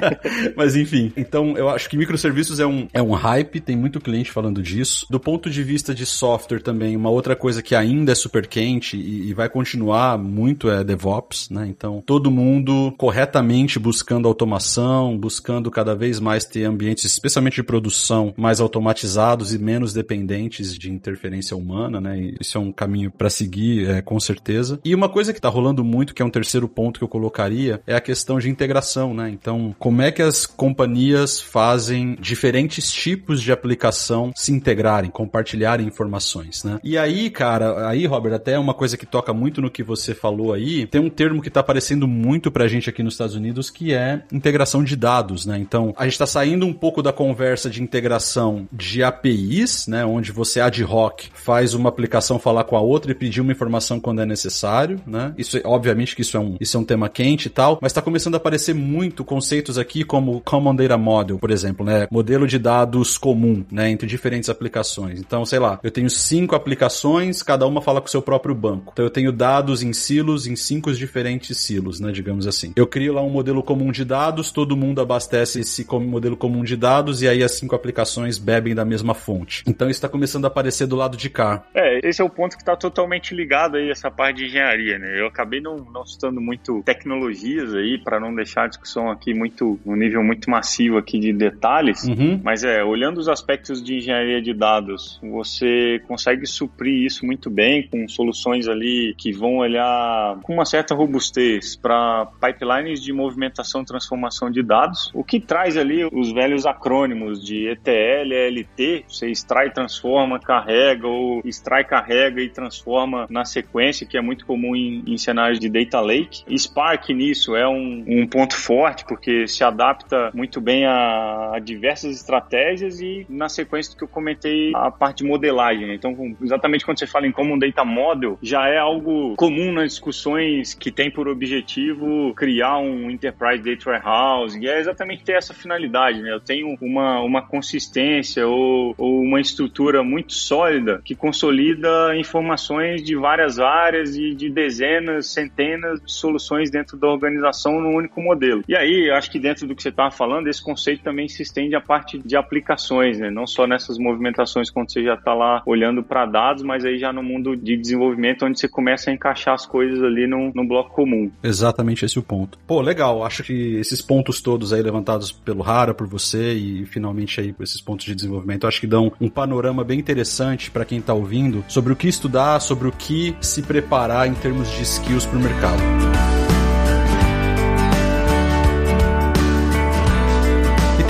*laughs* Mas enfim, então eu acho que microserviços é um, é um hype, tem muito cliente falando disso. Do ponto de vista de software também, uma outra coisa que ainda é super quente e, e vai continuar muito é DevOps, né? Então, todo mundo corretamente buscando automação, buscando cada vez mais ter ambientes, especialmente de produção, mais automatizados e menos dependentes de interferência humana, né? E isso é um caminho para seguir, é, com certeza. E uma coisa que tá rolando muito, que é um terceiro ponto que eu colocaria, é a questão de integração, né? Então, como é que as companhias fazem diferentes tipos de aplicação se integrarem, compartilharem informações, né? E aí, cara, aí, Robert, até uma coisa que toca muito no que você falou aí, tem um termo que tá aparecendo muito pra gente aqui nos Estados Unidos que é integração de dados, né? Então, a gente tá saindo um pouco da conversa de integração de APIs, né, onde você ad hoc faz uma aplicação falar com a outra e pedir uma informação quando é necessário, né? Isso, obviamente que isso é um, isso é um tema quente e tal, mas tá começando a aparecer muito conceitos aqui como Common Data Model, por exemplo, né? Modelo de dados comum, né, entre diferentes aplicações. Então, sei lá, eu tenho cinco aplicações, cada uma fala com o seu próprio banco. Então, eu tenho dados em silos, em cinco diferentes silos, né, digamos assim. Eu crio lá um modelo comum de dados, todo mundo abastece esse modelo comum de dados e aí as cinco aplicações bebem da mesma fonte. Então, isso está começando a aparecer do lado de cá. É, esse é o ponto que está totalmente ligado aí essa parte de engenharia, né? Eu acabei não, não citando muito tecnologias aí para não deixar a discussão aqui muito um nível muito massivo aqui de detalhes, Uhum. mas é, olhando os aspectos de engenharia de dados, você consegue suprir isso muito bem com soluções ali que vão olhar com uma certa robustez para pipelines de movimentação e transformação de dados, o que traz ali os velhos acrônimos de ETL, ELT, você extrai, transforma, carrega, ou extrai, carrega e transforma na sequência, que é muito comum em, em cenários de data lake. Spark nisso é um, um ponto forte, porque se adapta muito bem a, a diversas estratégias e na sequência do que eu comentei, a parte de modelagem. né? Então, exatamente quando você fala em Common Data Model, já é algo comum nas discussões que tem por objetivo criar um Enterprise Data Warehouse, e é exatamente ter essa finalidade, né? Eu tenho uma, uma consistência ou, ou uma estrutura muito sólida que consolida informações de várias áreas e de dezenas, centenas de soluções dentro da organização num único modelo. E aí, acho que dentro do que você estava falando, esse conceito também se estende à parte de aplicações, né? Não só nessas movimentações quando você já está lá olhando para dados, mas aí já no mundo de desenvolvimento onde você começa a encaixar as coisas ali num, num bloco comum. Exatamente esse é o ponto. Pô, legal. Acho que esses pontos todos aí levantados pelo Rara, por você e finalmente aí esses pontos de desenvolvimento, acho que dão um panorama bem interessante para quem está ouvindo sobre o que estudar, sobre o que se preparar em termos de skills para o mercado.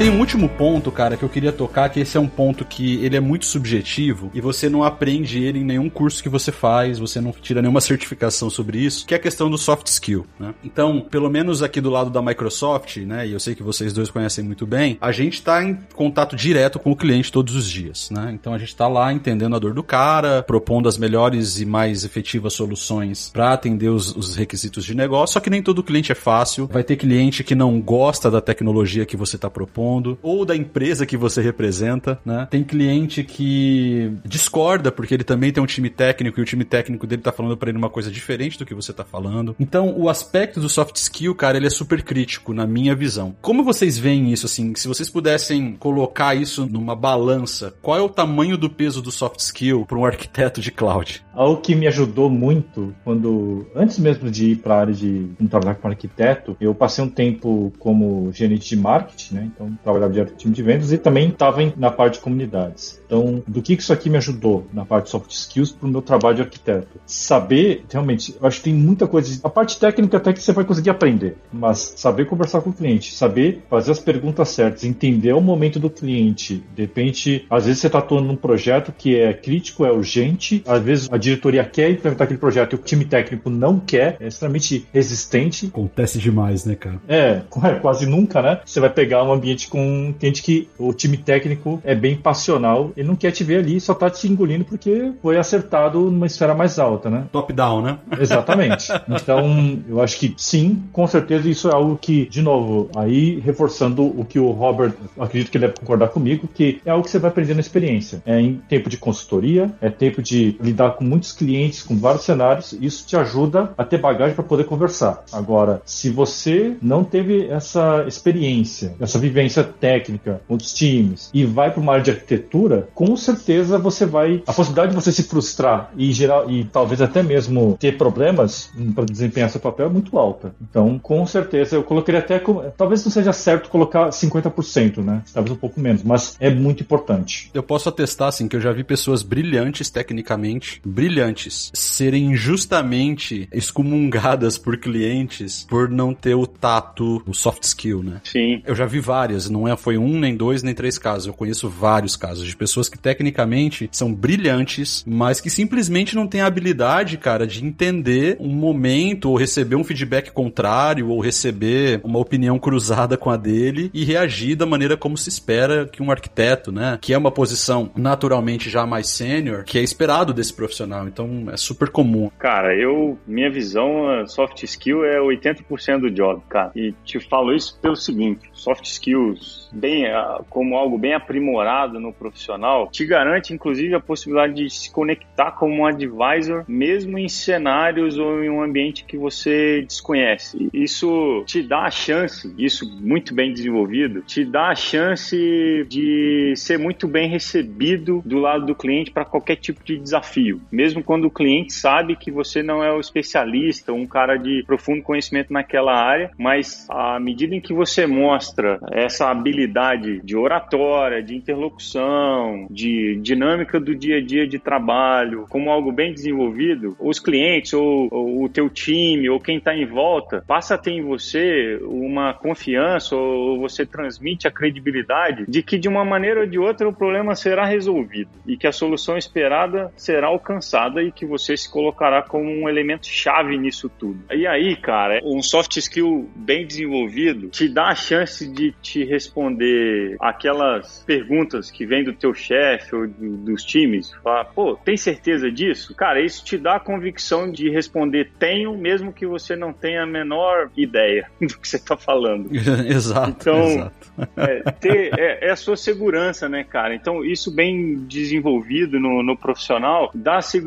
Tem um último ponto, cara, que eu queria tocar, que esse é um ponto que ele é muito subjetivo e você não aprende ele em nenhum curso que você faz, você não tira nenhuma certificação sobre isso, que é a questão do soft skill, né? Então, pelo menos aqui do lado da Microsoft, né, e eu sei que vocês dois conhecem muito bem, a gente está em contato direto com o cliente todos os dias, né? Então a gente está lá entendendo a dor do cara, propondo as melhores e mais efetivas soluções para atender os, os requisitos de negócio, só que nem todo cliente é fácil. Vai ter cliente que não gosta da tecnologia que você está propondo, ou da empresa que você representa, né? Tem cliente que discorda porque ele também tem um time técnico e o time técnico dele tá falando para ele uma coisa diferente do que você tá falando. Então, o aspecto do soft skill, cara, ele é super crítico na minha visão. Como vocês veem isso assim? Se vocês pudessem colocar isso numa balança, qual é o tamanho do peso do soft skill para um arquiteto de cloud? Algo que me ajudou muito quando antes mesmo de ir para a área de trabalhar como arquiteto, eu passei um tempo como gerente de marketing, né? Então trabalhava direto com time de vendas e também estava na parte de comunidades. Então, do que isso aqui me ajudou na parte de soft skills para o meu trabalho de arquiteto? Saber, realmente, eu acho que tem muita coisa. A parte técnica até que você vai conseguir aprender, mas saber conversar com o cliente, saber fazer as perguntas certas, entender o momento do cliente. De repente, às vezes você está atuando num projeto que é crítico, é urgente, às vezes a diretoria quer implementar aquele projeto e o time técnico não quer, é extremamente resistente. Acontece demais, né, cara? É, *laughs* quase nunca, né? Você vai pegar um ambiente com um cliente que o time técnico é bem passional, ele não quer te ver ali, só tá te engolindo porque foi acertado numa esfera mais alta, né? Top-down, né? *laughs* Exatamente. então, eu acho que sim, com certeza isso é algo que, de novo, aí reforçando o que o Robert, acredito que ele deve concordar comigo, que é algo que você vai aprender na experiência. É em tempo de consultoria, é tempo de lidar com muitos clientes, com vários cenários, isso te ajuda a ter bagagem para poder conversar. Agora, se você não teve essa experiência, essa vivência técnica, outros times, e vai para uma área de arquitetura, com certeza você vai. A possibilidade de você se frustrar e gerar e talvez até mesmo ter problemas para desempenhar seu papel é muito alta. Então, com certeza, eu colocaria até. Talvez não seja certo colocar 50%, né? Talvez um pouco menos, mas é muito importante. Eu posso atestar, assim, que eu já vi pessoas brilhantes tecnicamente, brilhantes, serem injustamente excomungadas por clientes por não ter o tato, o soft skill, né? Sim. Eu já vi várias, não é, foi um, nem dois, nem três casos. Eu conheço vários casos de pessoas que tecnicamente são brilhantes, mas que simplesmente não têm a habilidade, cara, de entender um momento ou receber um feedback contrário ou receber uma opinião cruzada com a dele e reagir da maneira como se espera que um arquiteto, né, que é uma posição naturalmente já mais sênior, que é esperado desse profissional. Então é super comum. Cara, eu, minha visão, soft skill é 80% do job, cara. E te falo isso pelo seguinte, soft skills bem, como algo bem aprimorado no profissional, te garante inclusive a possibilidade de se conectar como um advisor, mesmo em cenários ou em um ambiente que você desconhece. Isso te dá a chance, isso muito bem desenvolvido, te dá a chance de ser muito bem recebido do lado do cliente para qualquer tipo de desafio, mesmo quando o cliente sabe que você não é o especialista, um cara de profundo conhecimento naquela área, mas à medida em que você mostra essa habilidade de oratória, de interlocução, de dinâmica do dia a dia de trabalho, como algo bem desenvolvido, os clientes ou, ou o teu time ou quem está em volta passa a ter em você uma confiança ou você transmite a credibilidade de que de uma maneira ou de outra o problema será resolvido e que a solução esperada será alcançada e que você se colocará como um elemento chave nisso tudo. E aí, cara, um soft skill bem desenvolvido te dá a chance de te responder aquelas perguntas que vem do teu chefe ou do, dos times, falar, pô, tem certeza disso? Cara, isso te dá a convicção de responder tenho, mesmo que você não tenha a menor ideia *laughs* do que você está falando. *laughs* exato. Então, exato. *laughs* É, ter, é, é, a sua segurança, né, cara? Então, isso bem desenvolvido no, no profissional dá, segurança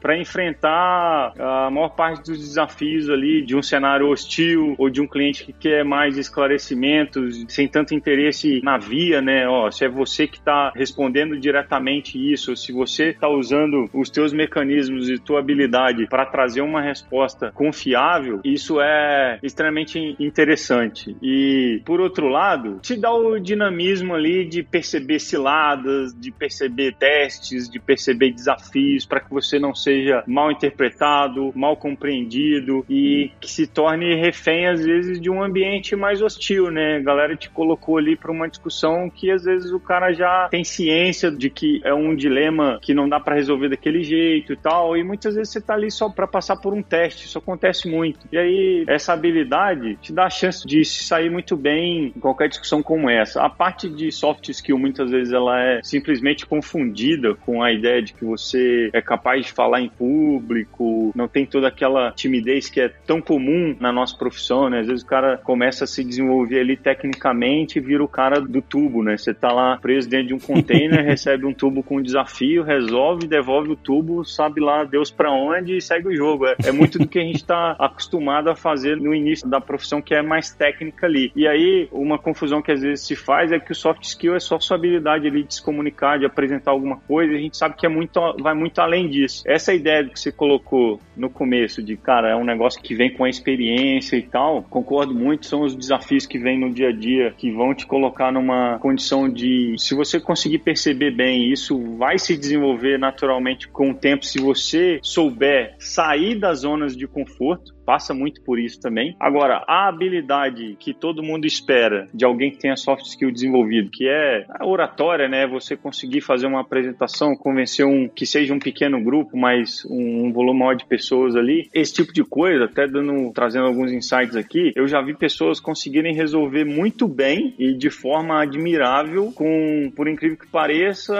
para enfrentar a maior parte dos desafios ali de um cenário hostil ou de um cliente que quer mais esclarecimentos, sem tanto interesse na via, né? Ó, se é você que está respondendo diretamente isso, se você está usando os teus mecanismos e tua habilidade para trazer uma resposta confiável, isso é extremamente interessante. E por outro lado, te dá o dinamismo ali de perceber ciladas, de perceber testes, de perceber desafios para que você não seja mal interpretado, mal compreendido e que se torne refém às vezes de um ambiente mais hostil, né? A galera te colocou ali para uma discussão que às vezes o cara já tem ciência de que é um dilema que não dá para resolver daquele jeito e tal, e muitas vezes você tá ali só para passar por um teste, isso acontece muito. E aí essa habilidade te dá a chance de sair muito bem em qualquer discussão como essa. A parte de soft skill muitas vezes ela é simplesmente confundida com a ideia de que você é capaz de falar em público, não tem toda aquela timidez que é tão comum na nossa profissão, né? Às vezes o cara começa a se desenvolver ali tecnicamente e vira o cara do tubo, né? Você tá lá preso dentro de um container, *laughs* recebe um tubo com um desafio, resolve, devolve o tubo, sabe lá Deus para onde e segue o jogo. É, é muito do que a gente está acostumado a fazer no início da profissão, que é mais técnica ali. E aí, uma confusão que às vezes se faz é que o soft skill é só sua habilidade ali de se comunicar, de apresentar alguma coisa, e a gente sabe que é muito, vai muito além disso. Essa ideia que você colocou no começo, de cara, é um negócio que vem com a experiência e tal, concordo muito, são os desafios que vêm no dia a dia que vão te colocar numa condição de, se você conseguir perceber bem, isso vai se desenvolver naturalmente com o tempo se você souber sair das zonas de conforto passa muito por isso também. Agora, a habilidade que todo mundo espera de alguém que tenha soft skill desenvolvido, que é a oratória, né? Você conseguir fazer uma apresentação, convencer um que seja um pequeno grupo, mas um, um volume maior de pessoas ali, esse tipo de coisa, até dando trazendo alguns insights aqui, eu já vi pessoas conseguirem resolver muito bem e de forma admirável com, por incrível que pareça,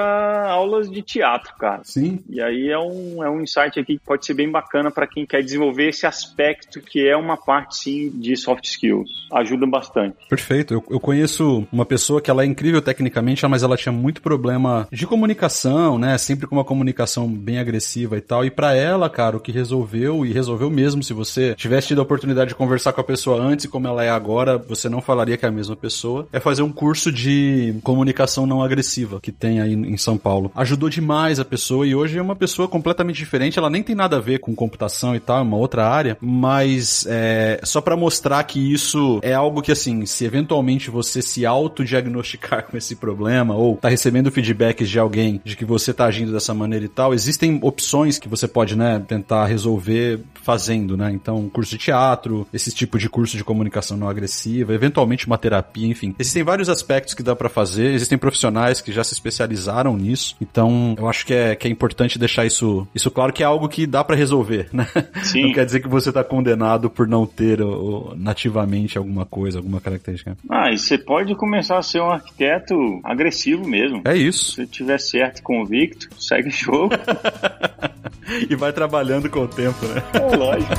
aulas de teatro, cara. Sim. E aí é um, é um insight aqui que pode ser bem bacana para quem quer desenvolver esse aspecto aspecto que é uma parte, sim, de soft skills. Ajuda bastante. Perfeito. Eu, eu conheço uma pessoa que ela é incrível tecnicamente, mas ela tinha muito problema de comunicação, né? Sempre com uma comunicação bem agressiva e tal. E para ela, cara, o que resolveu, e resolveu mesmo, se você tivesse tido a oportunidade de conversar com a pessoa antes como ela é agora, você não falaria que é a mesma pessoa, é fazer um curso de comunicação não agressiva que tem aí em São Paulo. Ajudou demais a pessoa e hoje é uma pessoa completamente diferente, ela nem tem nada a ver com computação e tal, é uma outra área, mas é, só para mostrar que isso é algo que, assim, se eventualmente você se autodiagnosticar *laughs* com esse problema ou tá recebendo feedbacks de alguém de que você tá agindo dessa maneira e tal, existem opções que você pode, né, tentar resolver fazendo, né? Então, curso de teatro, esse tipo de curso de comunicação não agressiva, eventualmente uma terapia, enfim. Existem vários aspectos que dá para fazer, existem profissionais que já se especializaram nisso. Então, eu acho que é, que é importante deixar isso, isso claro que é algo que dá para resolver, né? Sim. *laughs* Não quer dizer que você tá condenado por não ter o, o, nativamente alguma coisa, alguma característica. Ah, e você pode começar a ser um arquiteto agressivo mesmo. É isso. Se tiver certo e convicto, segue o jogo. *laughs* e vai trabalhando com o tempo, né? É lógico.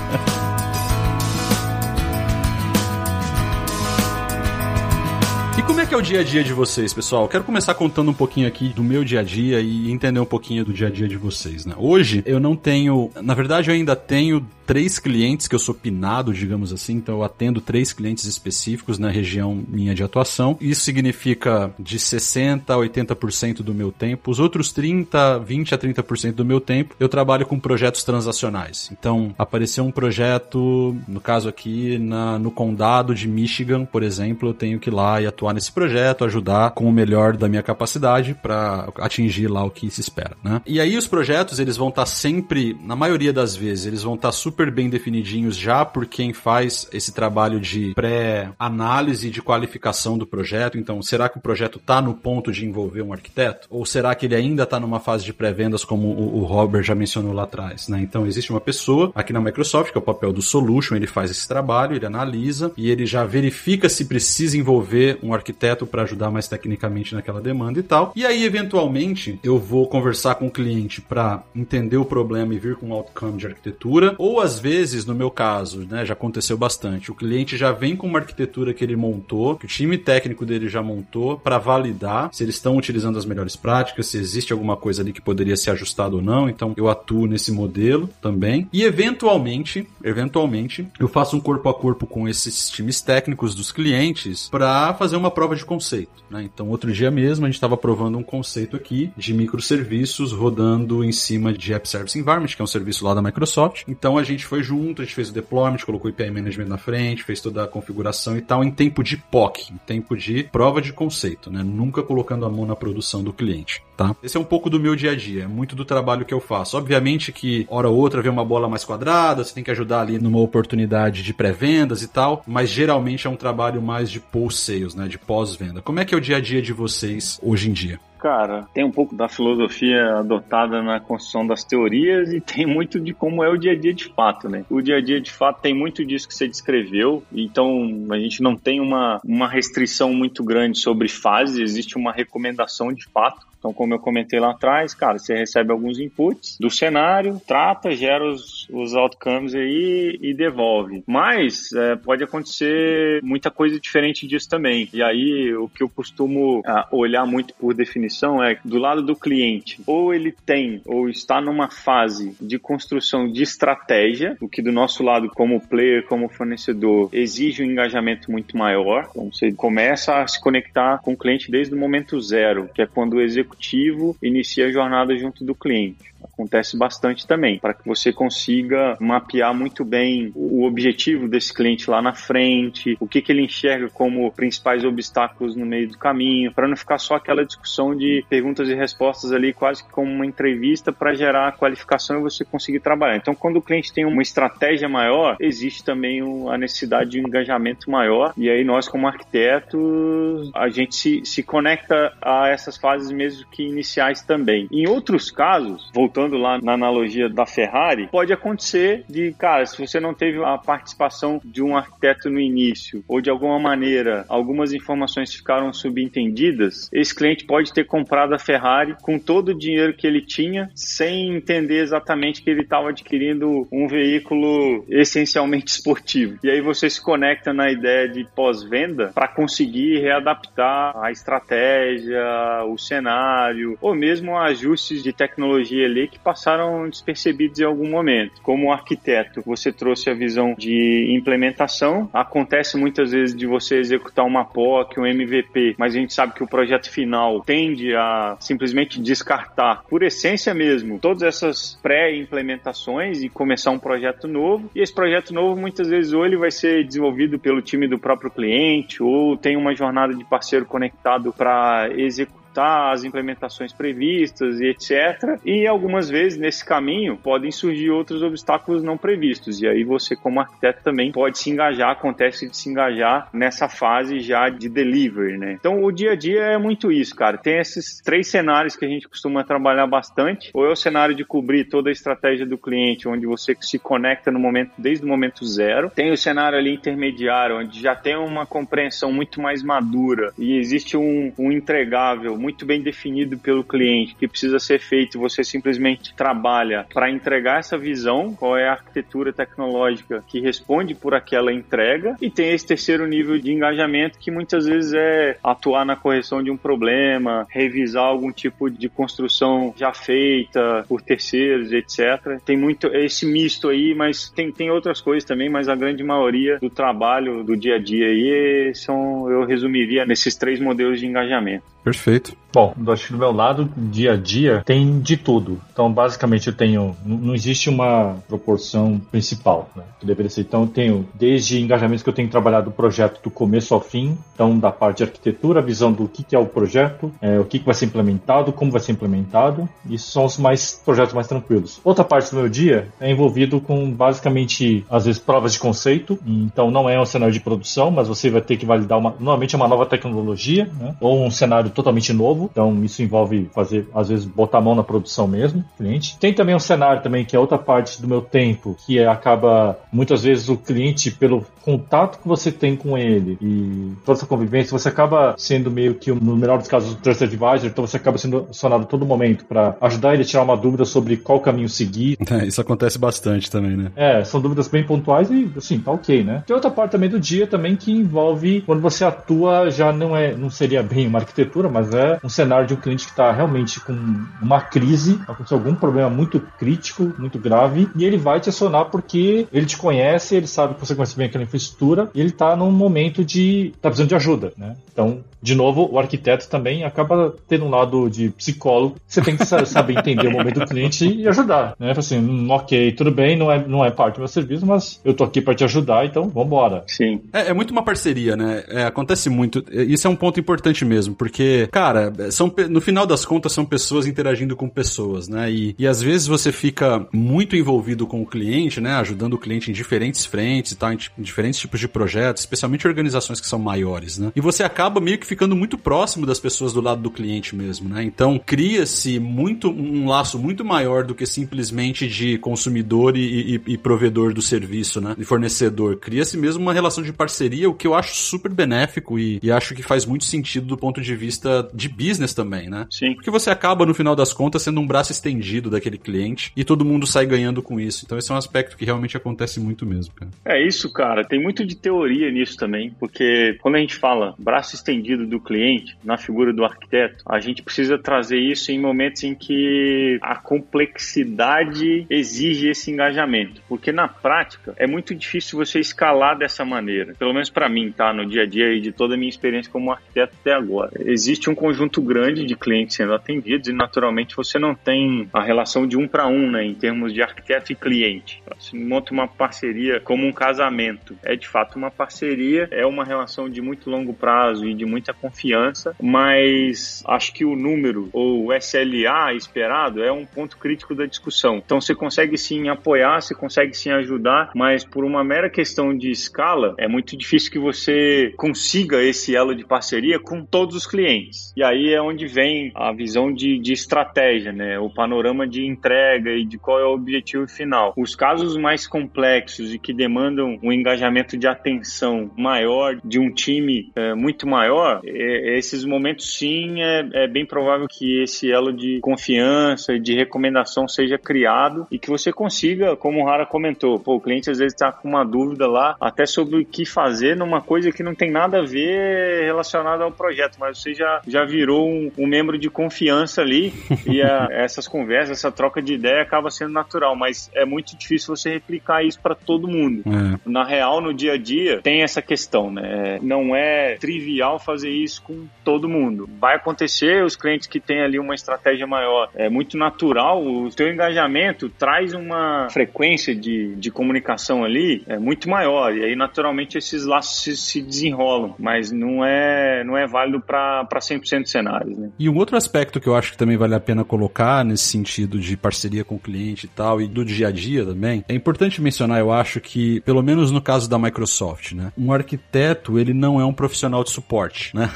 E como é que é o dia a dia de vocês, pessoal? Quero começar contando um pouquinho aqui do meu dia a dia e entender um pouquinho do dia a dia de vocês, né? Hoje eu não tenho, na verdade eu ainda tenho três clientes que eu sou pinado, digamos assim, então eu atendo três clientes específicos na região minha de atuação. Isso significa de 60 a 80% do meu tempo. Os outros 30, 20 a 30% do meu tempo eu trabalho com projetos transacionais. Então, apareceu um projeto, no caso aqui, na, no condado de Michigan, por exemplo, eu tenho que ir lá e atuar nesse projeto, ajudar com o melhor da minha capacidade para atingir lá o que se espera, né? E aí os projetos, eles vão estar tá sempre, na maioria das vezes, eles vão estar tá super super bem definidinhos já por quem faz esse trabalho de pré-análise de qualificação do projeto. Então, será que o projeto está no ponto de envolver um arquiteto? Ou será que ele ainda está numa fase de pré-vendas, como o, o Robert já mencionou lá atrás? Né? Então, existe uma pessoa aqui na Microsoft, que é o papel do Solution, ele faz esse trabalho, ele analisa e ele já verifica se precisa envolver um arquiteto para ajudar mais tecnicamente naquela demanda e tal. E aí, eventualmente, eu vou conversar com o cliente para entender o problema e vir com um outcome de arquitetura, ou às vezes, no meu caso, né, já aconteceu bastante, o cliente já vem com uma arquitetura que ele montou, que o time técnico dele já montou, para validar se eles estão utilizando as melhores práticas, se existe alguma coisa ali que poderia ser ajustada ou não. Então, eu atuo nesse modelo também. E eventualmente, eventualmente, eu faço um corpo a corpo com esses times técnicos dos clientes para fazer uma prova de conceito. Né? Então, outro dia mesmo, a gente estava provando um conceito aqui de microserviços rodando em cima de App Service Environment, que é um serviço lá da Microsoft. Então, a gente foi junto, a gente fez o deployment, colocou o API Management na frente, fez toda a configuração e tal, em tempo de POC, em tempo de prova de conceito, né? Nunca colocando a mão na produção do cliente tá? Esse é um pouco do meu dia a dia, é muito do trabalho que eu faço. Obviamente que, hora ou outra, vem uma bola mais quadrada, você tem que ajudar ali numa oportunidade de pré-vendas e tal, mas geralmente é um trabalho mais de post-sales, né? De pós-venda. Como é que é o dia a dia de vocês hoje em dia? Cara, tem um pouco da filosofia adotada na construção das teorias e tem muito de como é o dia a dia de fato, né? O dia a dia de fato tem muito disso que você descreveu, então a gente não tem uma, uma restrição muito grande sobre fase, existe uma recomendação de fato então, como eu comentei lá atrás, cara, você recebe alguns inputs do cenário, trata, gera os, os outcomes aí e devolve. Mas é, pode acontecer muita coisa diferente disso também. E aí, o que eu costumo ah, olhar muito por definição é do lado do cliente, ou ele tem ou está numa fase de construção de estratégia, o que do nosso lado, como player, como fornecedor, exige um engajamento muito maior. Então, você começa a se conectar com o cliente desde o momento zero, que é quando o executivo executivo inicia a jornada junto do cliente acontece bastante também, para que você consiga mapear muito bem o objetivo desse cliente lá na frente, o que, que ele enxerga como principais obstáculos no meio do caminho, para não ficar só aquela discussão de perguntas e respostas ali, quase que como uma entrevista para gerar qualificação e você conseguir trabalhar. Então, quando o cliente tem uma estratégia maior, existe também a necessidade de um engajamento maior, e aí nós, como arquitetos, a gente se, se conecta a essas fases mesmo que iniciais também. Em outros casos, voltando voltando lá na analogia da Ferrari, pode acontecer de, cara, se você não teve a participação de um arquiteto no início, ou de alguma maneira algumas informações ficaram subentendidas, esse cliente pode ter comprado a Ferrari com todo o dinheiro que ele tinha, sem entender exatamente que ele estava adquirindo um veículo essencialmente esportivo. E aí você se conecta na ideia de pós-venda para conseguir readaptar a estratégia, o cenário, ou mesmo ajustes de tecnologia ali que passaram despercebidos em algum momento. Como arquiteto, você trouxe a visão de implementação. Acontece muitas vezes de você executar uma POC, um MVP, mas a gente sabe que o projeto final tende a simplesmente descartar, por essência mesmo, todas essas pré-implementações e começar um projeto novo. E esse projeto novo, muitas vezes, ou ele vai ser desenvolvido pelo time do próprio cliente, ou tem uma jornada de parceiro conectado para executar as implementações previstas e etc. E algumas vezes nesse caminho podem surgir outros obstáculos não previstos. E aí você, como arquiteto, também pode se engajar, acontece de se engajar nessa fase já de delivery, né? Então o dia a dia é muito isso, cara. Tem esses três cenários que a gente costuma trabalhar bastante. Ou é o cenário de cobrir toda a estratégia do cliente, onde você se conecta no momento, desde o momento zero. Tem o cenário ali intermediário, onde já tem uma compreensão muito mais madura e existe um, um entregável muito bem definido pelo cliente que precisa ser feito, você simplesmente trabalha para entregar essa visão, qual é a arquitetura tecnológica que responde por aquela entrega, e tem esse terceiro nível de engajamento que muitas vezes é atuar na correção de um problema, revisar algum tipo de construção já feita por terceiros, etc. Tem muito esse misto aí, mas tem, tem outras coisas também, mas a grande maioria do trabalho do dia a dia aí são, eu resumiria nesses três modelos de engajamento. Perfeito. Bom, acho que do meu lado, dia a dia, tem de tudo. Então, basicamente, eu tenho. Não existe uma proporção principal, né? Que deveria ser. Então, eu tenho desde engajamentos que eu tenho trabalhado o projeto do começo ao fim, então, da parte de arquitetura, a visão do que, que é o projeto, é, o que, que vai ser implementado, como vai ser implementado. Isso são os mais projetos mais tranquilos. Outra parte do meu dia é envolvido com, basicamente, às vezes, provas de conceito. Então, não é um cenário de produção, mas você vai ter que validar uma. Normalmente é uma nova tecnologia, né? Ou um cenário totalmente novo novo, então isso envolve fazer, às vezes, botar a mão na produção mesmo, cliente. Tem também um cenário também, que é outra parte do meu tempo, que é, acaba, muitas vezes, o cliente, pelo contato que você tem com ele e toda essa convivência, você acaba sendo meio que, no melhor dos casos, o Trusted Advisor, então você acaba sendo acionado a todo momento para ajudar ele a tirar uma dúvida sobre qual caminho seguir. *laughs* É, isso acontece bastante também, né? É, são dúvidas bem pontuais e, assim, tá ok, né? Tem outra parte também do dia também que envolve quando você atua, já não é, não seria bem uma arquitetura, mas é um cenário de um cliente que está realmente com uma crise, aconteceu algum problema muito crítico, muito grave, e ele vai te acionar porque ele te conhece, ele sabe que você conhece bem aquela infraestrutura, e ele está num momento de. tá precisando de ajuda, né? Então, de novo, o arquiteto também acaba tendo um lado de psicólogo. Você tem que *laughs* saber entender o momento do cliente e ajudar, né? Assim, hum, ok, tudo bem, não é, não é parte do meu serviço, mas eu tô aqui para te ajudar, então vamos embora. Sim. É, é, muito uma parceria, né? É, acontece muito. Isso é um ponto importante mesmo, porque, cara, são, no final das contas, são pessoas interagindo com pessoas, né? E, e às vezes você fica muito envolvido com o cliente, né? Ajudando o cliente em diferentes frentes e tal, em, em diferentes tipos de projetos, especialmente organizações que são maiores, né? E você acaba meio que ficando muito próximo das pessoas do lado do cliente mesmo, né? Então cria-se muito um laço muito maior do que simplesmente de consumidor e, e, e provedor do serviço, né? De fornecedor. Cria-se mesmo uma relação de parceria, o que eu acho super benéfico e, e, acho que faz muito sentido do ponto de vista de business também, né? Sim. Porque você acaba, no final das contas, sendo um braço estendido daquele cliente e todo mundo sai ganhando com isso. Então esse é um aspecto que realmente acontece muito mesmo, cara. É isso, cara. Tem muito de teoria nisso também, porque quando a gente fala braço estendido do cliente, na figura do arquiteto, a gente precisa trazer isso em momentos em que a complexidade exige esse engajamento, porque na prática é muito difícil você escalar dessa maneira. Pelo menos para mim, tá, no dia a dia e de toda a minha experiência como arquiteto até agora. Existe um conjunto grande de clientes sendo atendidos e naturalmente você não tem a relação de um para um, né, em termos de arquiteto e cliente. Você monta uma parceria como um casamento. É de fato uma parceria, é uma relação de muito longo prazo e de muita confiança, mas acho que o número ou o SLA esperado é um ponto crítico da discussão. Então você consegue sim apoiar, você consegue sim ajudar, mas por uma mera questão de escala, é muito difícil que você consiga esse elo de parceria com todos os clientes. E aí é onde vem a visão de, de estratégia, né? O panorama de entrega e de qual é o objetivo final. Os casos mais complexos e que demandam um engajamento de atenção maior de um time é, muito maior, é, esses momentos sim é, é bem provável que esse elo de confiança e de recomendação seja criado e que você consiga, como o Rara comentou, pô, o cliente às vezes está com uma dúvida lá até sobre o que fazer numa coisa que não tem nada a ver relacionada ao projeto, mas você já, já virou um, um membro de confiança ali *laughs* e a, essas conversas, essa troca de ideia acaba sendo natural, mas é muito difícil você replicar isso para todo mundo. É. Na real, no dia a dia, tem essa questão, né? Não é trivial fazer isso com todo mundo. Vai acontecer, os clientes que têm ali uma estratégia maior, é muito natural, o teu engajamento traz uma frequência de, de comunicação ali é muito maior, e aí naturalmente esses laços se, se desenrolam, mas não é, não é válido para 100% dos cenários. Né? E um outro aspecto que eu acho que também vale a pena colocar nesse sentido de parceria com o cliente e tal, e do dia a dia também, é importante mencionar, eu acho que, pelo menos no caso da Microsoft, né, um arquiteto, ele não é um profissional de suporte, né?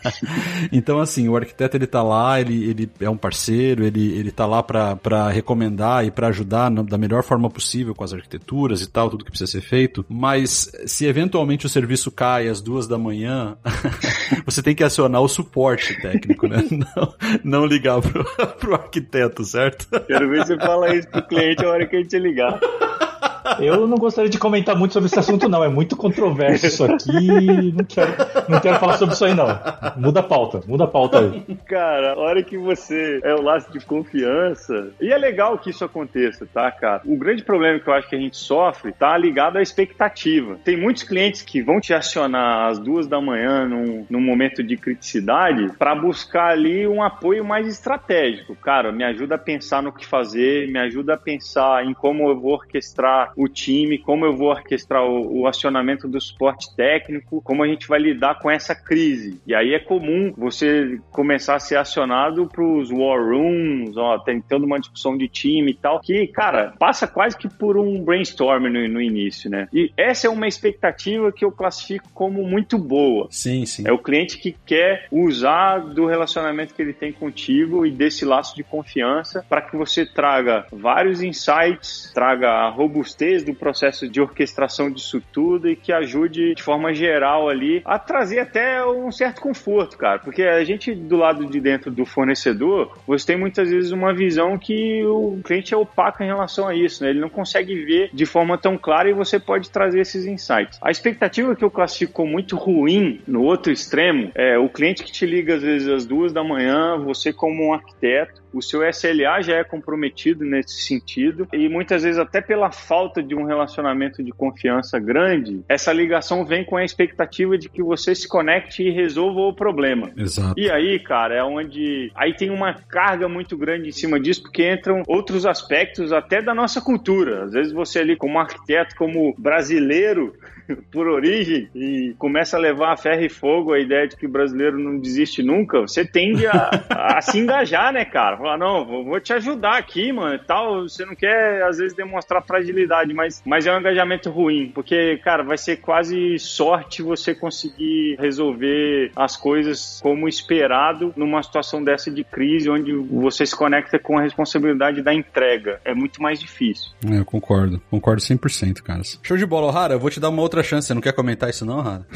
*laughs* então, assim, o arquiteto, ele tá lá, ele, ele é um parceiro, ele, ele tá lá para recomendar e para ajudar na, da melhor forma possível com as arquiteturas e tal, tudo que precisa ser feito, mas se eventualmente o serviço cai às duas da manhã, *laughs* você tem que acionar o suporte técnico, né? *laughs* Não, não ligar pro, *laughs* pro arquiteto, certo? Quero ver se você fala isso pro cliente a hora que a gente ligar. *laughs* Eu não gostaria de comentar muito sobre esse assunto, não. É muito controverso isso aqui. Não quero, não quero falar sobre isso aí, não. Muda a pauta, muda a pauta aí. Cara, a hora que você é o laço de confiança. E é legal que isso aconteça, tá, cara? O grande problema que eu acho que a gente sofre tá ligado à expectativa. Tem muitos clientes que vão te acionar às duas da manhã num, num momento de criticidade para buscar ali um apoio mais estratégico. Cara, me ajuda a pensar no que fazer, me ajuda a pensar em como eu vou orquestrar o time, como eu vou orquestrar o, o acionamento do suporte técnico, como a gente vai lidar com essa crise. E aí é comum você começar a ser acionado para os war rooms, ó, tentando uma discussão de time e tal, que, cara, passa quase que por um brainstorm no, no início, né? E essa é uma expectativa que eu classifico como muito boa. Sim, sim. É o cliente que quer usar do relacionamento que ele tem contigo e desse laço de confiança para que você traga vários insights, traga a robustez do processo de orquestração disso tudo e que ajude de forma geral ali a trazer até um certo conforto, cara. Porque a gente do lado de dentro do fornecedor, você tem muitas vezes uma visão que o cliente é opaco em relação a isso, né? Ele não consegue ver de forma tão clara e você pode trazer esses insights. A expectativa que eu classifico muito ruim no outro extremo é o cliente que te liga às vezes às duas da manhã, você como um arquiteto, o seu SLA já é comprometido nesse sentido e muitas vezes até pela falta de um relacionamento de confiança grande, essa ligação vem com a expectativa de que você se conecte e resolva o problema. Exato. E aí, cara, é onde aí tem uma carga muito grande em cima disso porque entram outros aspectos até da nossa cultura. Às vezes você ali como arquiteto, como brasileiro, por origem e começa a levar a ferro e fogo a ideia de que o brasileiro não desiste nunca, você tende a, a se engajar, né, cara? Falar, não, vou, vou, te ajudar aqui, mano, tal. Você não quer, às vezes, demonstrar fragilidade, mas, mas é um engajamento ruim, porque, cara, vai ser quase sorte você conseguir resolver as coisas como esperado numa situação dessa de crise, onde você se conecta com a responsabilidade da entrega. É muito mais difícil. É, eu concordo. Concordo 100%, cara. Show de bola, Rara. Eu vou te dar uma outra outra chance. Você não quer comentar isso, não, Rara?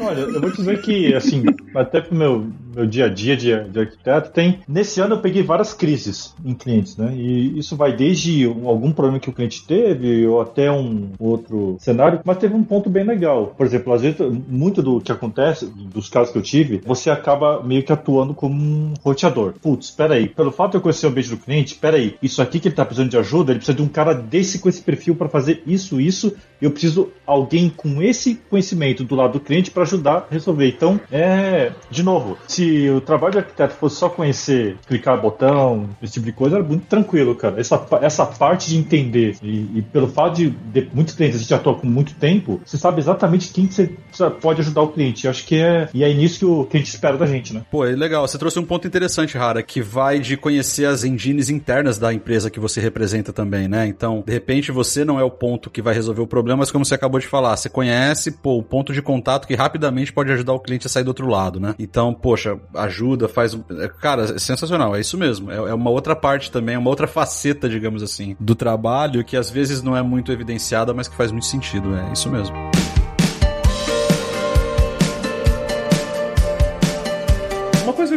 Olha, eu vou dizer que, assim, até pro meu, meu dia a dia de, de arquiteto, tem. Nesse ano eu peguei várias crises em clientes, né? E isso vai desde algum problema que o cliente teve, ou até um outro cenário, mas teve um ponto bem legal. Por exemplo, às vezes, muito do que acontece, dos casos que eu tive, você acaba meio que atuando como um roteador. Putz, espera aí, pelo fato de eu conhecer o ambiente do cliente, espera aí, isso aqui que ele tá precisando de ajuda, ele precisa de um cara desse com esse perfil para fazer isso, isso, eu preciso alguém com esse conhecimento do lado do cliente para ajudar a resolver. Então, é, de novo, se o trabalho de arquiteto fosse só conhecer, clicar botão, esse tipo de coisa, era muito tranquilo, cara. Essa, essa parte de entender, e, e pelo fato de, de, muitos clientes a gente atua com muito tempo, você sabe exatamente quem que você pode ajudar o cliente. Eu acho que é, e é nisso que o cliente espera da gente, né? Pô, é legal. Você trouxe um ponto interessante, Rara, que vai de conhecer as engines internas da empresa que você representa também, né? Então, de repente, você não é o ponto que vai resolver o problema, mas como você acabou de falar, você conhece, pô, o ponto de contato que rapidamente pode ajudar o cliente a sair do outro lado, né? Então, poxa, ajuda, faz. Cara, é sensacional, é isso mesmo. É, é uma outra parte também, é uma outra faceta, digamos assim, do trabalho que às vezes não é muito evidenciada, mas que faz muito sentido. É isso mesmo.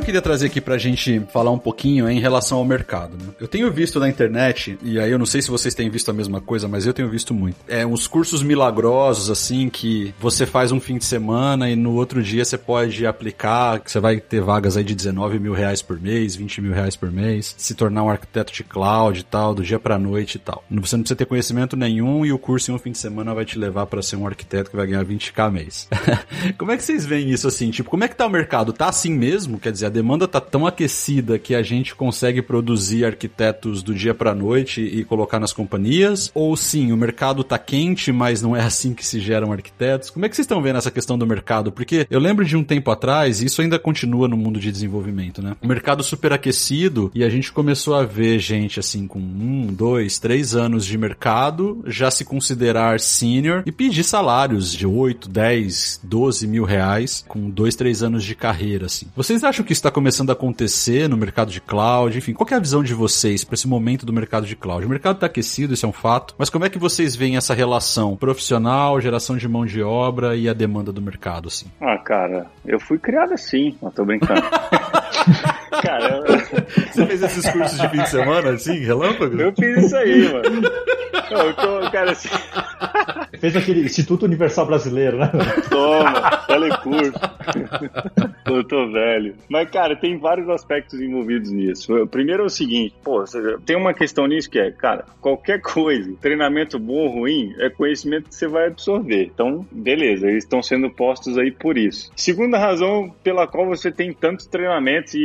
Eu queria trazer aqui pra gente falar um pouquinho é em relação ao mercado. Né? Eu tenho visto na internet, e aí eu não sei se vocês têm visto a mesma coisa, mas eu tenho visto muito. É uns cursos milagrosos, assim, que você faz um fim de semana e no outro dia você pode aplicar, que você vai ter vagas aí de 19 mil reais por mês, 20 mil reais por mês, se tornar um arquiteto de cloud e tal, do dia pra noite e tal. Você não precisa ter conhecimento nenhum e o curso em um fim de semana vai te levar para ser um arquiteto que vai ganhar 20k mês. *laughs* como é que vocês veem isso assim? Tipo, como é que tá o mercado? Tá assim mesmo? Quer dizer, demanda tá tão aquecida que a gente consegue produzir arquitetos do dia para noite e colocar nas companhias? Ou sim, o mercado tá quente, mas não é assim que se geram arquitetos? Como é que vocês estão vendo essa questão do mercado? Porque eu lembro de um tempo atrás, e isso ainda continua no mundo de desenvolvimento, né? O mercado superaquecido e a gente começou a ver gente assim com um, dois, três anos de mercado já se considerar senior e pedir salários de 8, 10, 12 mil reais com dois, três anos de carreira, assim. Vocês acham que está começando a acontecer no mercado de cloud? Enfim, qual é a visão de vocês para esse momento do mercado de cloud? O mercado está aquecido, isso é um fato, mas como é que vocês veem essa relação profissional, geração de mão de obra e a demanda do mercado, assim? Ah, cara, eu fui criado assim, não tô brincando. *laughs* cara, eu... Você fez esses cursos de fim de semana, assim, relâmpago? Eu fiz isso aí, mano. Não, eu tô, cara, assim... Fez aquele Instituto Universal Brasileiro, né? Toma, telecurso. eu tô velho. Mas, cara, tem vários aspectos envolvidos nisso. O primeiro é o seguinte, pô, tem uma questão nisso que é, cara, qualquer coisa, treinamento bom ou ruim, é conhecimento que você vai absorver. Então, beleza, eles estão sendo postos aí por isso. Segunda razão pela qual você tem tantos treinamentos e,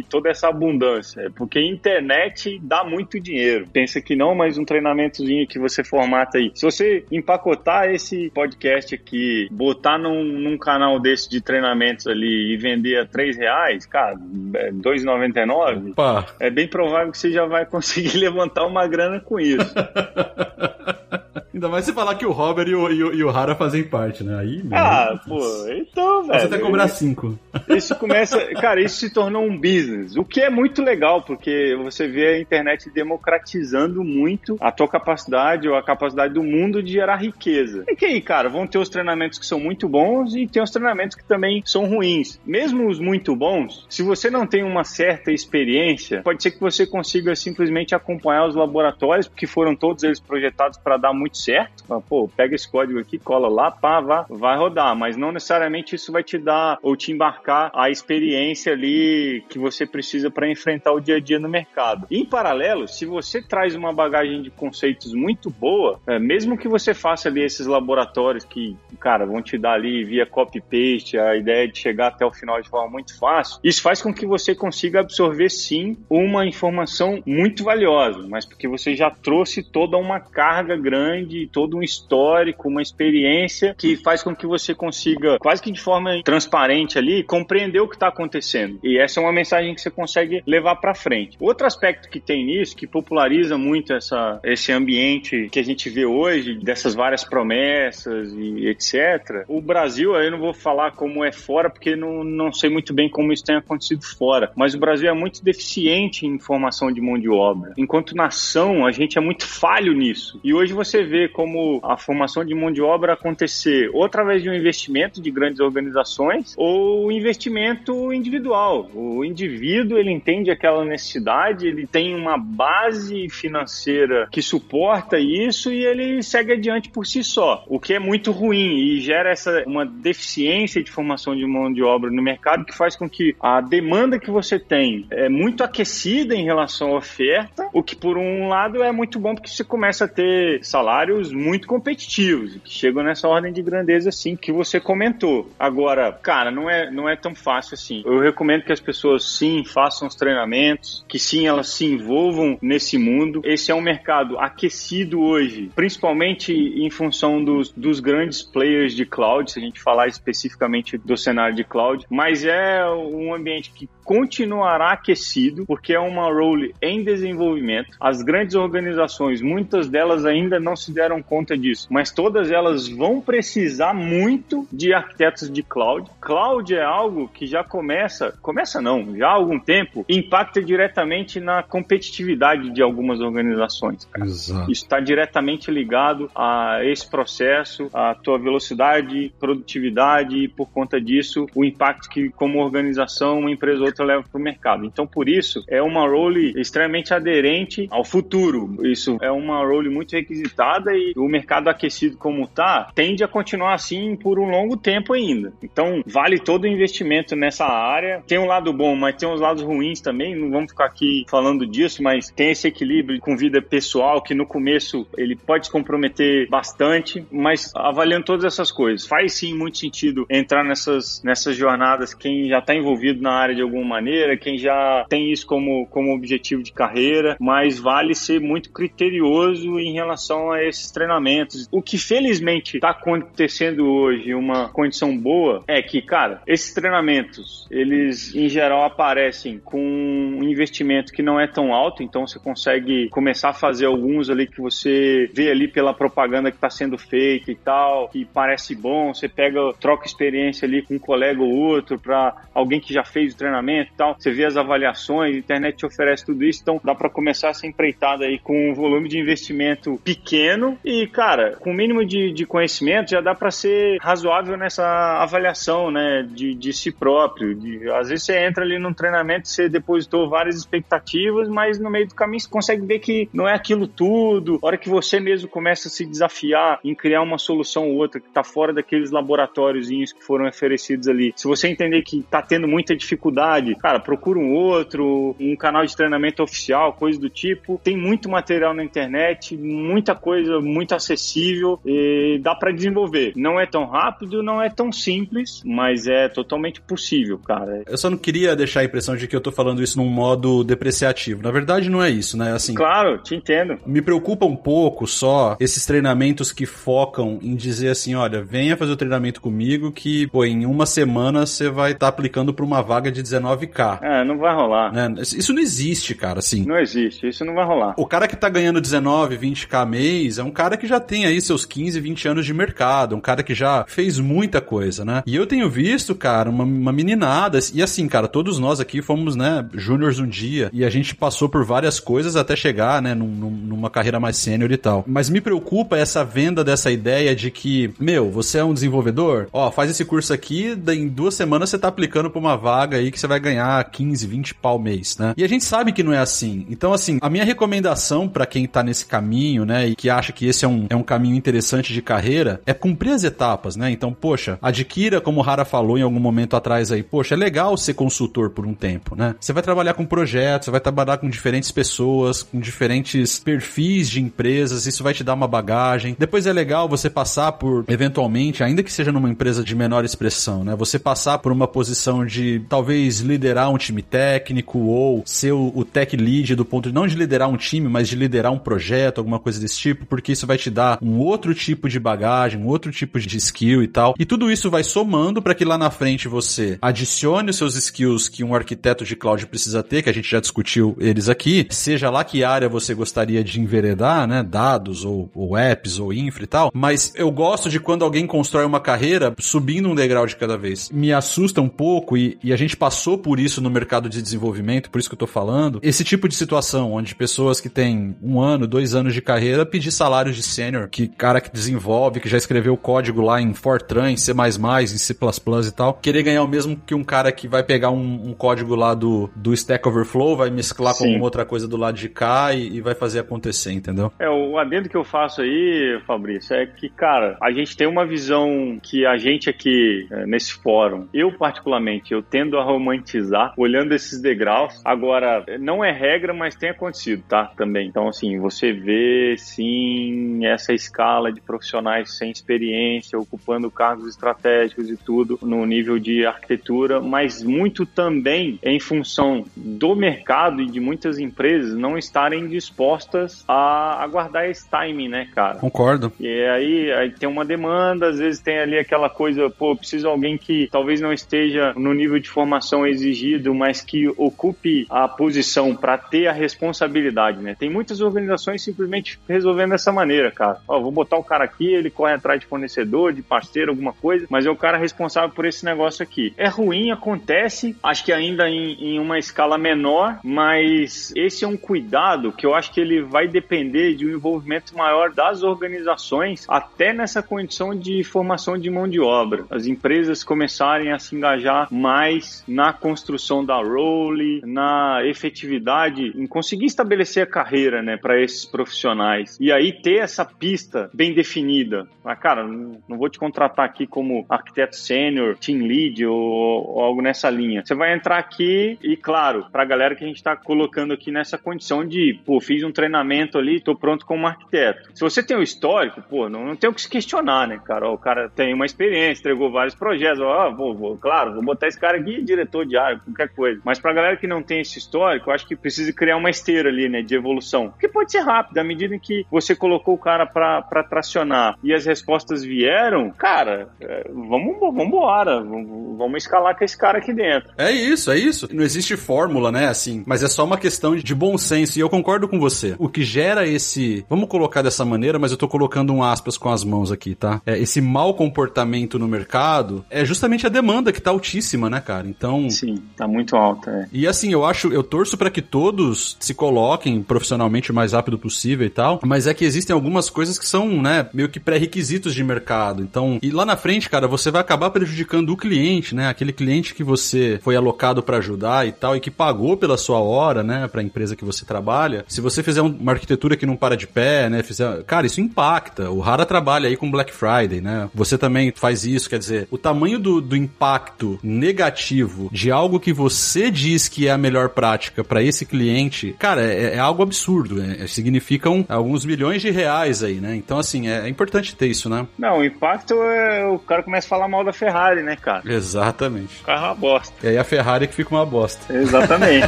e toda essa abundância, é porque a internet dá muito dinheiro. Pensa que não, mas um treinamentozinho que você formata aí. Se você empacotar esse podcast aqui, botar num, num canal desse de treinamentos ali e vender a 3 reais, cara, é 2,99, é bem provável que você já vai *laughs* conseguir levantar uma grana com isso. *laughs* Ainda mais você falar que o Robert e o, e o, e o Hara fazem parte, né? Aí, ah, pô, então, velho. Você até cobrar cinco. Isso começa. Cara, isso se tornou um business. O que é muito legal, porque você vê a internet democratizando muito a tua capacidade ou a capacidade do mundo de gerar riqueza. E que aí, cara, vão ter os treinamentos que são muito bons e tem os treinamentos que também são ruins. Mesmo os muito bons, se você não tem uma certa experiência, pode ser que você consiga simplesmente acompanhar os laboratórios, porque foram todos eles projetados para dar muito certo. Pô, pega esse código aqui, cola lá, pá, vá, vai rodar. Mas não necessariamente isso vai te dar ou te embarcar a experiência ali que você precisa para enfrentar o dia a dia no mercado. Em paralelo, se você traz uma bagagem de conceitos muito boa, é, mesmo que você faça ali esses laboratórios que, cara, vão te dar ali via copy-paste, a ideia de chegar até o final de forma muito fácil, isso faz com que você consiga absorver sim uma informação muito valiosa, mas porque você já trouxe toda uma carga grande de todo um histórico, uma experiência que faz com que você consiga, quase que de forma transparente ali, compreender o que está acontecendo. E essa é uma mensagem que você consegue levar para frente. Outro aspecto que tem nisso, que populariza muito essa, esse ambiente que a gente vê hoje, dessas várias promessas e etc. O Brasil, eu não vou falar como é fora, porque não, não sei muito bem como isso tem acontecido fora, mas o Brasil é muito deficiente em formação de mão de obra. Enquanto nação, a gente é muito falho nisso. E hoje você vê como a formação de mão de obra acontecer ou através de um investimento de grandes organizações ou investimento individual. O indivíduo ele entende aquela necessidade, ele tem uma base financeira que suporta isso e ele segue adiante por si só, o que é muito ruim e gera essa uma deficiência de formação de mão de obra no mercado que faz com que a demanda que você tem é muito aquecida em relação à oferta, o que por um lado é muito bom porque você começa a ter salário cenários muito competitivos, que chegam nessa ordem de grandeza assim que você comentou. Agora, cara, não é, não é tão fácil assim. Eu recomendo que as pessoas sim façam os treinamentos, que sim elas se envolvam nesse mundo. Esse é um mercado aquecido hoje, principalmente em função dos, dos grandes players de cloud, se a gente falar especificamente do cenário de cloud, mas é um ambiente que continuará aquecido, porque é uma role em desenvolvimento. As grandes organizações, muitas delas ainda não se deram conta disso, mas todas elas vão precisar muito de arquitetos de cloud. Cloud é algo que já começa, começa não, já há algum tempo, impacta diretamente na competitividade de algumas organizações. Exato. Isso está diretamente ligado a esse processo, a tua velocidade, produtividade e por conta disso o impacto que como organização uma empresa ou outra leva para o mercado. Então, por isso, é uma role extremamente aderente ao futuro. Isso é uma role muito requisitada e o mercado aquecido como está tende a continuar assim por um longo tempo ainda. Então, vale todo o investimento nessa área. Tem um lado bom, mas tem uns lados ruins também. Não vamos ficar aqui falando disso, mas tem esse equilíbrio com vida pessoal que no começo ele pode se comprometer bastante, mas avaliando todas essas coisas, faz sim muito sentido entrar nessas, nessas jornadas quem já está envolvido na área de alguma maneira, quem já tem isso como, como objetivo de carreira, mas vale ser muito criterioso em relação a esses treinamentos. O que felizmente está acontecendo hoje, uma condição boa, é que, cara, esses treinamentos, eles em geral aparecem com um investimento que não é tão alto, então você consegue começar a fazer alguns ali que você vê ali pela propaganda que está sendo feita e tal, que parece bom, você pega, troca experiência ali com um colega ou outro para alguém que já fez o treinamento e tal. Você vê as avaliações, a internet te oferece tudo isso, então dá para começar essa empreitada aí com um volume de investimento pequeno e, cara, com o mínimo de, de conhecimento já dá para ser razoável nessa avaliação, né, de, de si próprio. De, às vezes você entra ali num treinamento, você depositou várias expectativas, mas no meio do caminho você consegue ver que não é aquilo tudo. A hora que você mesmo começa a se desafiar em criar uma solução ou outra que está fora daqueles laboratóriozinhos que foram oferecidos ali. Se você entender que está tendo muita dificuldade, cara, procura um outro, um canal de treinamento oficial, coisa do tipo. Tem muito material na internet, muita coisa muito acessível e dá para desenvolver. Não é tão rápido, não é tão simples, mas é totalmente possível, cara. Eu só não queria deixar a impressão de que eu tô falando isso num modo depreciativo. Na verdade, não é isso, né? Assim. Claro, te entendo. Me preocupa um pouco só esses treinamentos que focam em dizer assim: olha, venha fazer o treinamento comigo que, pô, em uma semana você vai estar tá aplicando para uma vaga de 19k. É, não vai rolar. Né? Isso não existe, cara, assim. Não existe, isso não vai rolar. O cara que tá ganhando 19, 20k mês é um cara que já tem aí seus 15, 20 anos de mercado, um cara que já fez muita coisa, né? E eu tenho visto, cara, uma, uma meninada, e assim, cara, todos nós aqui fomos, né, júniores um dia, e a gente passou por várias coisas até chegar, né, num, numa carreira mais sênior e tal. Mas me preocupa essa venda dessa ideia de que, meu, você é um desenvolvedor, ó, faz esse curso aqui, em duas semanas você tá aplicando pra uma vaga aí que você vai ganhar 15, 20 pau mês, né? E a gente sabe que não é assim. Então, assim, a minha recomendação para quem tá nesse caminho, né, e que acha que esse é um, é um caminho interessante de carreira, é cumprir as etapas, né? Então, poxa, adquira, como o Rara falou em algum momento atrás aí, poxa, é legal ser consultor por um tempo, né? Você vai trabalhar com projetos, você vai trabalhar com diferentes pessoas, com diferentes perfis de empresas, isso vai te dar uma bagagem. Depois é legal você passar por, eventualmente, ainda que seja numa empresa de menor expressão, né? Você passar por uma posição de talvez liderar um time técnico ou ser o, o tech lead do ponto de não de liderar um time, mas de liderar um projeto, alguma coisa desse tipo, porque isso vai te dar um outro tipo de bagagem, um outro tipo de skill e tal. E tudo isso vai somando para que lá na frente você adicione os seus skills que um arquiteto de cloud precisa ter, que a gente já discutiu eles aqui, seja lá que área você gostaria de enveredar, né? Dados ou, ou apps ou infra e tal. Mas eu gosto de quando alguém constrói uma carreira subindo um degrau de cada vez. Me assusta um pouco e, e a gente passou por isso no mercado de desenvolvimento, por isso que eu tô falando. Esse tipo de situação onde pessoas que têm um ano, dois anos de carreira pedir salários de sênior, que cara que desenvolve, que já escreveu código lá em Fortran, em C++, em C++ e tal, querer ganhar o mesmo que um cara que vai pegar um, um código lá do, do Stack Overflow, vai mesclar Sim. com alguma outra coisa do lado de cá e, e vai fazer acontecer, entendeu? É, o adendo que eu faço aí, Fabrício, é que, cara, a gente tem uma visão que a gente aqui, é, nesse fórum, eu particularmente, eu tendo a romantizar, olhando esses degraus. Agora, não é regra, mas tem acontecido, tá? Também. Então, assim, você vê, sim, essa escala de profissionais sem experiência, ocupando cargos estratégicos e tudo, no nível de arquitetura, mas muito também em função do mercado e de muitas empresas não estarem dispostas a aguardar esse timing, né, cara? Concordo. E aí, aí tem uma demanda, às vezes tem ali aquela coisa, pô, preciso alguém que talvez não esteja no nível de formação exigido, mas que ocupe a posição para ter a responsabilidade, né? Tem muitas organizações simplesmente resolvendo dessa maneira, cara. Ó, vou botar o cara aqui, ele corre atrás de fornecedor, de parceiro, alguma coisa, mas é o cara responsável por esse negócio aqui. É ruim, acontece, acho que ainda em, em uma escala menor, mas esse é um cuidado que eu acho que ele vai depender de um envolvimento maior das organizações, até nessa condição de formação de mão de obra. As empresas começarem a se engajar mais na construção da role, na efetividade, em conseguir estabelecer a carreira, né, para esses profissionais. E aí ter essa pista bem definida. Ah, cara, não vou te contratar aqui como arquiteto sênior, team lead ou, ou, algo nessa linha. Você vai entrar aqui e, claro, para a galera que a gente está colocando aqui nessa condição de, pô, fiz um treinamento ali, estou pronto como arquiteto. Se você tem um histórico, pô, não, não tem o que se questionar, né, cara? Ó, o cara tem uma experiência, entregou vários projetos, ó, vou, vou, claro, vou botar esse cara aqui diretor de área, qualquer coisa. Mas para a galera que não tem esse histórico, eu acho que precisa criar uma esteira ali, né, de evolução. Que pode ser rápido, à medida em que você colocou o cara para tracionar e as respostas vieram, cara, é, vamos, vamos embora, vamos, vamos escalar com esse cara aqui dentro. É isso, é isso. Não existe fórmula, né, assim, mas é só uma questão de bom senso e eu concordo com você. O que gera esse, vamos colocar dessa maneira, mas eu tô colocando um aspas com as mãos aqui, tá? É, esse mau comportamento no mercado é justamente a demanda que tá altíssima, né, cara? Então, sim, tá muito alta. É. E assim, eu acho, eu torço para que todos se coloquem profissionalmente o mais rápido possível e tal, mas é que existem algumas coisas que são, né, meio que pré-requisitos de mercado. Então, e lá na frente, cara, você vai acabar prejudicando o cliente, né? Aquele cliente que você foi alocado para ajudar e tal e que pagou pela sua hora, né, para a empresa que você trabalha. Se você fizer uma arquitetura que não para de pé, né, fizer, cara, isso impacta. O Rara trabalha aí com Black Friday, né? Você também faz isso, quer dizer, o tamanho do, do impacto negativo de algo que você diz que é a melhor prática para esse cliente, cara, é, é algo absurdo. Né? Significam alguns milhões de reais aí, né? Então, assim, é, é importante ter isso, né? Não, o impacto é o cara começa a falar mal da Ferrari, né, cara? Exatamente. O carro é uma bosta. E aí a Ferrari que fica uma bosta. Exatamente.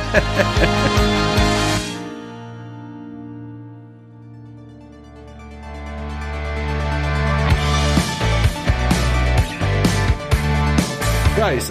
*laughs*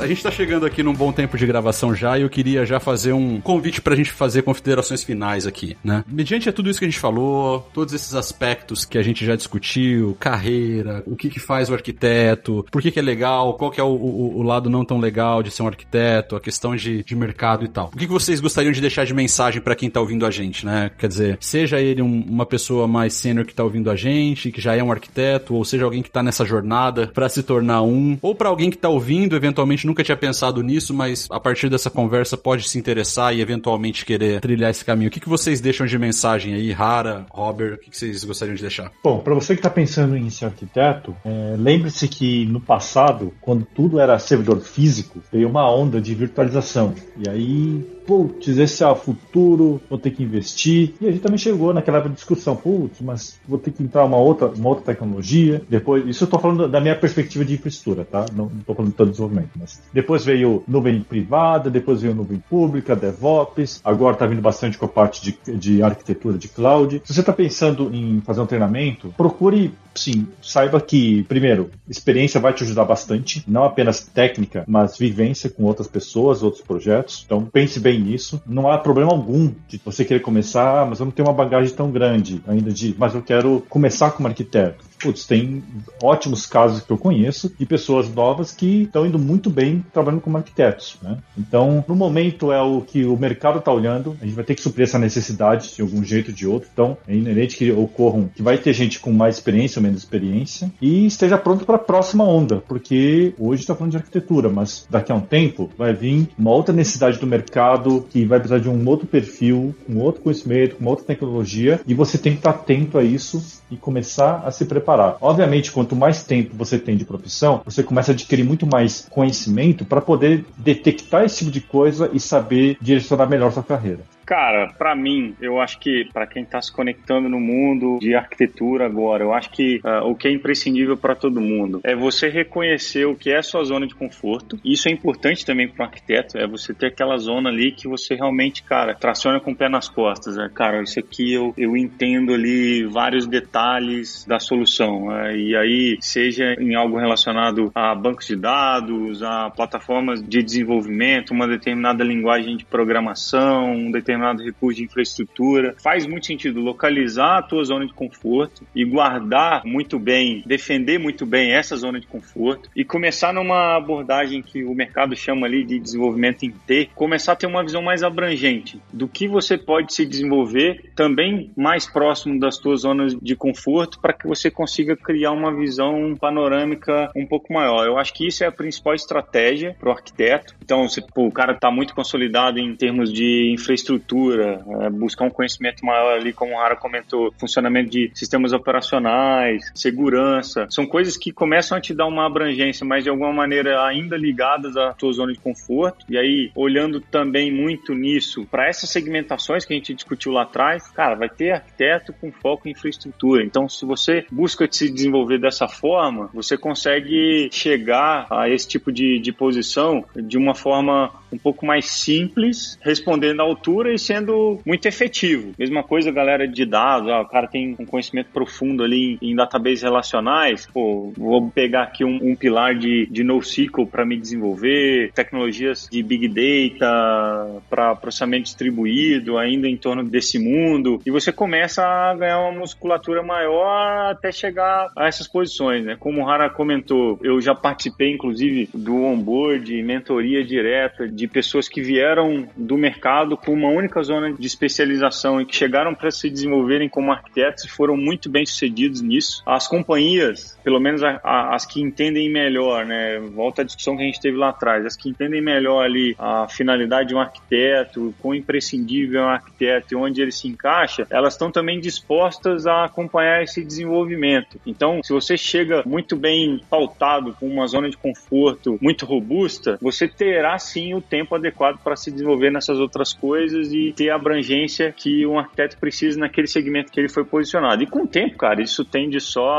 A gente tá chegando aqui num bom tempo de gravação já e eu queria já fazer um convite pra gente fazer considerações finais aqui, né? Mediante a tudo isso que a gente falou, todos esses aspectos que a gente já discutiu, carreira, o que que faz o arquiteto, por que que é legal, qual que é o, o, o lado não tão legal de ser um arquiteto, a questão de, de mercado e tal. O que que vocês gostariam de deixar de mensagem para quem tá ouvindo a gente, né? Quer dizer, seja ele um, uma pessoa mais sênior que tá ouvindo a gente, que já é um arquiteto, ou seja alguém que tá nessa jornada para se tornar um, ou para alguém que tá ouvindo eventualmente eventualmente nunca tinha pensado nisso, mas a partir dessa conversa pode se interessar e eventualmente querer trilhar esse caminho. O que, que vocês deixam de mensagem aí, Rara, Robert? O que, que vocês gostariam de deixar? Bom, para você que está pensando em ser arquiteto, é, lembre-se que no passado, quando tudo era servidor físico, veio uma onda de virtualização. E aí putz, esse é o futuro, vou ter que investir. E a gente também chegou naquela discussão, putz, mas vou ter que entrar uma outra, uma outra tecnologia. Depois, isso eu estou falando da minha perspectiva de infraestrutura, tá? Não estou falando de todo desenvolvimento. Mas depois veio nuvem privada, depois veio nuvem pública, DevOps. Agora está vindo bastante com a parte de, de arquitetura de cloud. Se você está pensando em fazer um treinamento, procure sim, saiba que, primeiro, experiência vai te ajudar bastante, não apenas técnica, mas vivência com outras pessoas, outros projetos. Então, pense bem nisso. Não há problema algum de você querer começar, mas eu não tenho uma bagagem tão grande ainda de, mas eu quero começar como arquiteto putz, tem ótimos casos que eu conheço de pessoas novas que estão indo muito bem trabalhando como arquitetos. Né? Então, no momento é o que o mercado está olhando, a gente vai ter que suprir essa necessidade de algum jeito ou de outro. Então, é inerente que ocorram, que vai ter gente com mais experiência ou menos experiência e esteja pronto para a próxima onda, porque hoje está falando de arquitetura, mas daqui a um tempo vai vir uma outra necessidade do mercado que vai precisar de um outro perfil, com outro conhecimento, com outra tecnologia e você tem que estar atento a isso e começar a se preparar. Obviamente, quanto mais tempo você tem de profissão, você começa a adquirir muito mais conhecimento para poder detectar esse tipo de coisa e saber direcionar melhor sua carreira. Cara, para mim, eu acho que para quem está se conectando no mundo de arquitetura agora, eu acho que uh, o que é imprescindível para todo mundo é você reconhecer o que é a sua zona de conforto. Isso é importante também para o arquiteto, é você ter aquela zona ali que você realmente, cara, traciona com o pé nas costas. É, cara, isso aqui eu, eu entendo ali vários detalhes da solução. É, e aí, seja em algo relacionado a bancos de dados, a plataformas de desenvolvimento, uma determinada linguagem de programação, um determinado determinado recurso de infraestrutura. Faz muito sentido localizar a tua zona de conforto e guardar muito bem, defender muito bem essa zona de conforto e começar numa abordagem que o mercado chama ali de desenvolvimento em T, começar a ter uma visão mais abrangente do que você pode se desenvolver também mais próximo das tuas zonas de conforto para que você consiga criar uma visão panorâmica um pouco maior. Eu acho que isso é a principal estratégia para o arquiteto. Então, se pô, o cara está muito consolidado em termos de infraestrutura estrutura, é, buscar um conhecimento maior ali, como o Rara comentou, funcionamento de sistemas operacionais, segurança, são coisas que começam a te dar uma abrangência, mas de alguma maneira ainda ligadas à tua zona de conforto. E aí, olhando também muito nisso, para essas segmentações que a gente discutiu lá atrás, cara, vai ter arquiteto com foco em infraestrutura. Então, se você busca se desenvolver dessa forma, você consegue chegar a esse tipo de, de posição de uma forma um pouco mais simples, respondendo à altura e sendo muito efetivo. Mesma coisa, galera de dados, ó, o cara tem um conhecimento profundo ali em, em databases relacionais, pô, vou pegar aqui um, um pilar de, de NoSQL para me desenvolver, tecnologias de Big Data para processamento distribuído, ainda em torno desse mundo, e você começa a ganhar uma musculatura maior até chegar a essas posições, né? Como o Hara comentou, eu já participei, inclusive, do onboard, mentoria direta de pessoas que vieram do mercado com uma única zona de especialização e que chegaram para se desenvolverem como arquitetos e foram muito bem sucedidos nisso. As companhias, pelo menos a, a, as que entendem melhor, né? Volta à discussão que a gente teve lá atrás, as que entendem melhor ali a finalidade de um arquiteto, quão imprescindível é um arquiteto e onde ele se encaixa, elas estão também dispostas a acompanhar esse desenvolvimento. Então, se você chega muito bem pautado com uma zona de conforto muito robusta, você terá sim o tempo adequado para se desenvolver nessas outras coisas e ter a abrangência que um arquiteto precisa naquele segmento que ele foi posicionado. E com o tempo, cara, isso tende só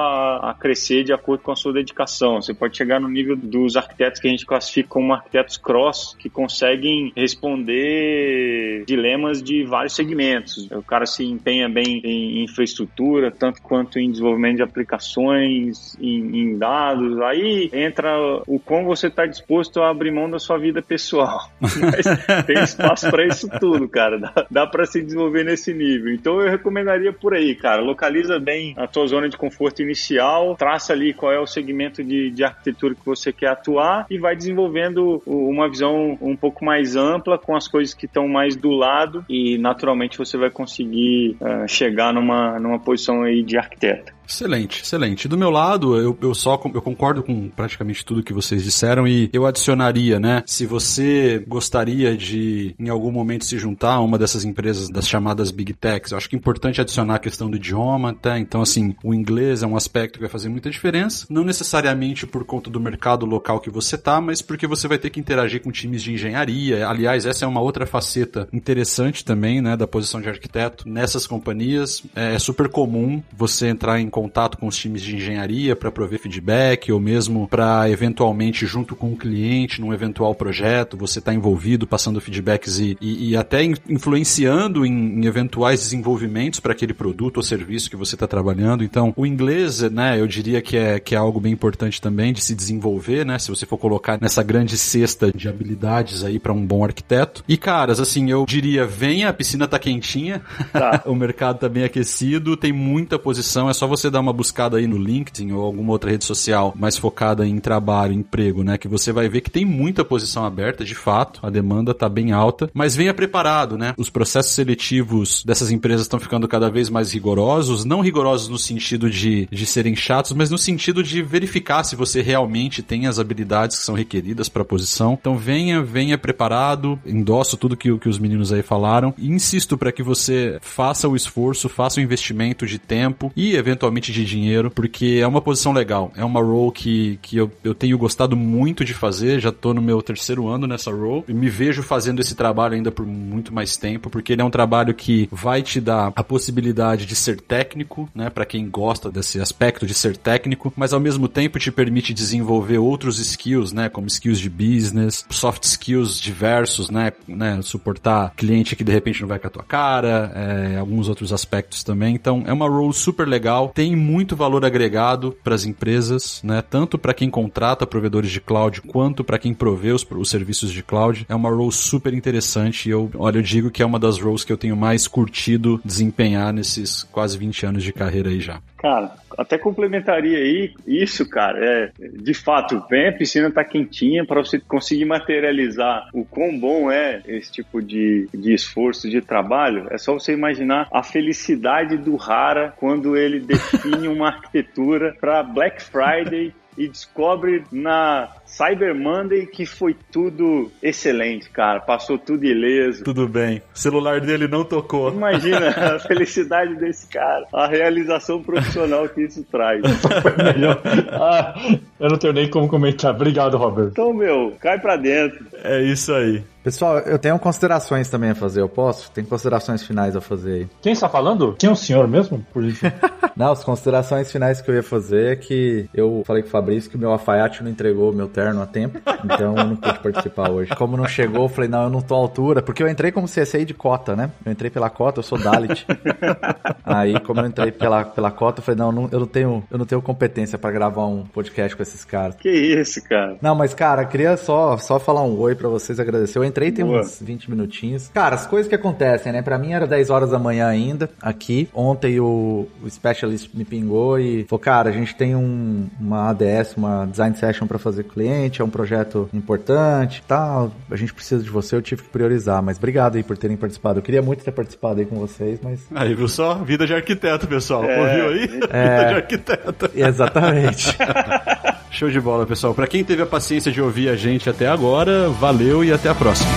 a crescer de acordo com a sua dedicação. Você pode chegar no nível dos arquitetos que a gente classifica como arquitetos cross, que conseguem responder dilemas de vários segmentos. O cara se empenha bem em infraestrutura, tanto quanto em desenvolvimento de aplicações, em, em dados. Aí entra o quão você está disposto a abrir mão da sua vida pessoal. *laughs* Mas tem espaço para isso tudo, cara. *laughs* Dá, dá para se desenvolver nesse nível. Então eu recomendaria por aí, cara. Localiza bem a tua zona de conforto inicial, traça ali qual é o segmento de, de arquitetura que você quer atuar e vai desenvolvendo uma visão um pouco mais ampla com as coisas que estão mais do lado e naturalmente você vai conseguir uh, chegar numa, numa posição aí de arquiteto. Excelente, excelente. Do meu lado, eu, eu só eu concordo com praticamente tudo que vocês disseram e eu adicionaria, né? Se você gostaria de, em algum momento, se juntar a uma dessas empresas das chamadas Big Techs, eu acho que é importante adicionar a questão do idioma, tá? Então, assim, o inglês é um aspecto que vai fazer muita diferença, não necessariamente por conta do mercado local que você tá, mas porque você vai ter que interagir com times de engenharia. Aliás, essa é uma outra faceta interessante também, né, da posição de arquiteto nessas companhias. É, é super comum você entrar em contato com os times de engenharia para prover feedback ou mesmo para eventualmente junto com o cliente num eventual projeto você está envolvido passando feedbacks e, e, e até influenciando em, em, eventuais desenvolvimentos para aquele produto ou serviço que você está trabalhando. Então, o inglês, né, eu diria que é, que é algo bem importante também de se desenvolver, né, se você for colocar nessa grande cesta de habilidades aí para um bom arquiteto. E caras, assim, eu diria, venha, a piscina tá quentinha, tá. *laughs* o mercado tá bem aquecido, tem muita posição, é só você você dar uma buscada aí no LinkedIn ou alguma outra rede social mais focada em trabalho, emprego, né? Que você vai ver que tem muita posição aberta, de fato, a demanda tá bem alta, mas venha preparado, né? Os processos seletivos dessas empresas estão ficando cada vez mais rigorosos, não rigorosos no sentido de, de serem chatos, mas no sentido de verificar se você realmente tem as habilidades que são requeridas para a posição. Então venha, venha preparado, endosso tudo que, que os meninos aí falaram e insisto para que você faça o esforço, faça o investimento de tempo e eventualmente de dinheiro, porque é uma posição legal. É uma role que, que eu, eu tenho gostado muito de fazer, já tô no meu terceiro ano nessa role, e me vejo fazendo esse trabalho ainda por muito mais tempo, porque ele é um trabalho que vai te dar a possibilidade de ser técnico, né, para quem gosta desse aspecto de ser técnico, mas ao mesmo tempo te permite desenvolver outros skills, né, como skills de business, soft skills diversos, né, né suportar cliente que de repente não vai com a tua cara, é, alguns outros aspectos também. Então é uma role super legal. Tem tem muito valor agregado para as empresas, né? Tanto para quem contrata provedores de cloud quanto para quem provê os, os, serviços de cloud. É uma role super interessante e eu, olha, eu digo que é uma das roles que eu tenho mais curtido desempenhar nesses quase 20 anos de carreira aí já. Cara, até complementaria aí isso, cara. É, de fato, vem a piscina tá quentinha para você conseguir materializar o quão bom é esse tipo de, de esforço de trabalho. É só você imaginar a felicidade do Rara quando ele define uma *laughs* arquitetura para Black Friday e descobre na Cyber Monday que foi tudo excelente, cara. Passou tudo ileso. Tudo bem. O celular dele não tocou. Imagina *laughs* a felicidade desse cara, a realização profissional que isso traz. *laughs* ah, eu não tenho nem como comentar. Obrigado, Robert. Então, meu, cai pra dentro. É isso aí. Pessoal, eu tenho considerações também a fazer, eu posso? Tem considerações finais a fazer aí. Quem está falando? Quem é o senhor mesmo? Por isso. *laughs* não, as considerações finais que eu ia fazer é que eu falei com o Fabrício que o meu alfaiate não entregou o meu terno a tempo, então eu não pude participar hoje. Como não chegou, eu falei, não, eu não tô à altura, porque eu entrei como CSI de cota, né? Eu entrei pela cota, eu sou Dalit. *laughs* Aí, como eu entrei pela, pela cota, eu falei, não, não eu, não tenho, eu não tenho competência para gravar um podcast com esses caras. Que isso, cara. Não, mas, cara, queria só, só falar um oi para vocês, agradecer. Eu entrei tem Boa. uns 20 minutinhos. Cara, as coisas que acontecem, né? Pra mim era 10 horas da manhã ainda, aqui. Ontem o, o Specialist me pingou e falou, cara, a gente tem um, uma ADS, uma Design Session pra fazer com o cliente, é um projeto importante tal. A gente precisa de você, eu tive que priorizar. Mas obrigado aí por terem participado. Eu queria muito ter participado aí com vocês, mas... Aí, viu só? Vida de arquiteto, pessoal. É. Ouviu aí? Vida de arquiteto. Exatamente. *laughs* Show de bola, pessoal. Pra quem teve a paciência de ouvir a gente até agora, valeu e até a próxima.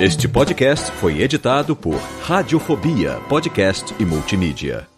Este podcast foi editado por Radiofobia, podcast e multimídia.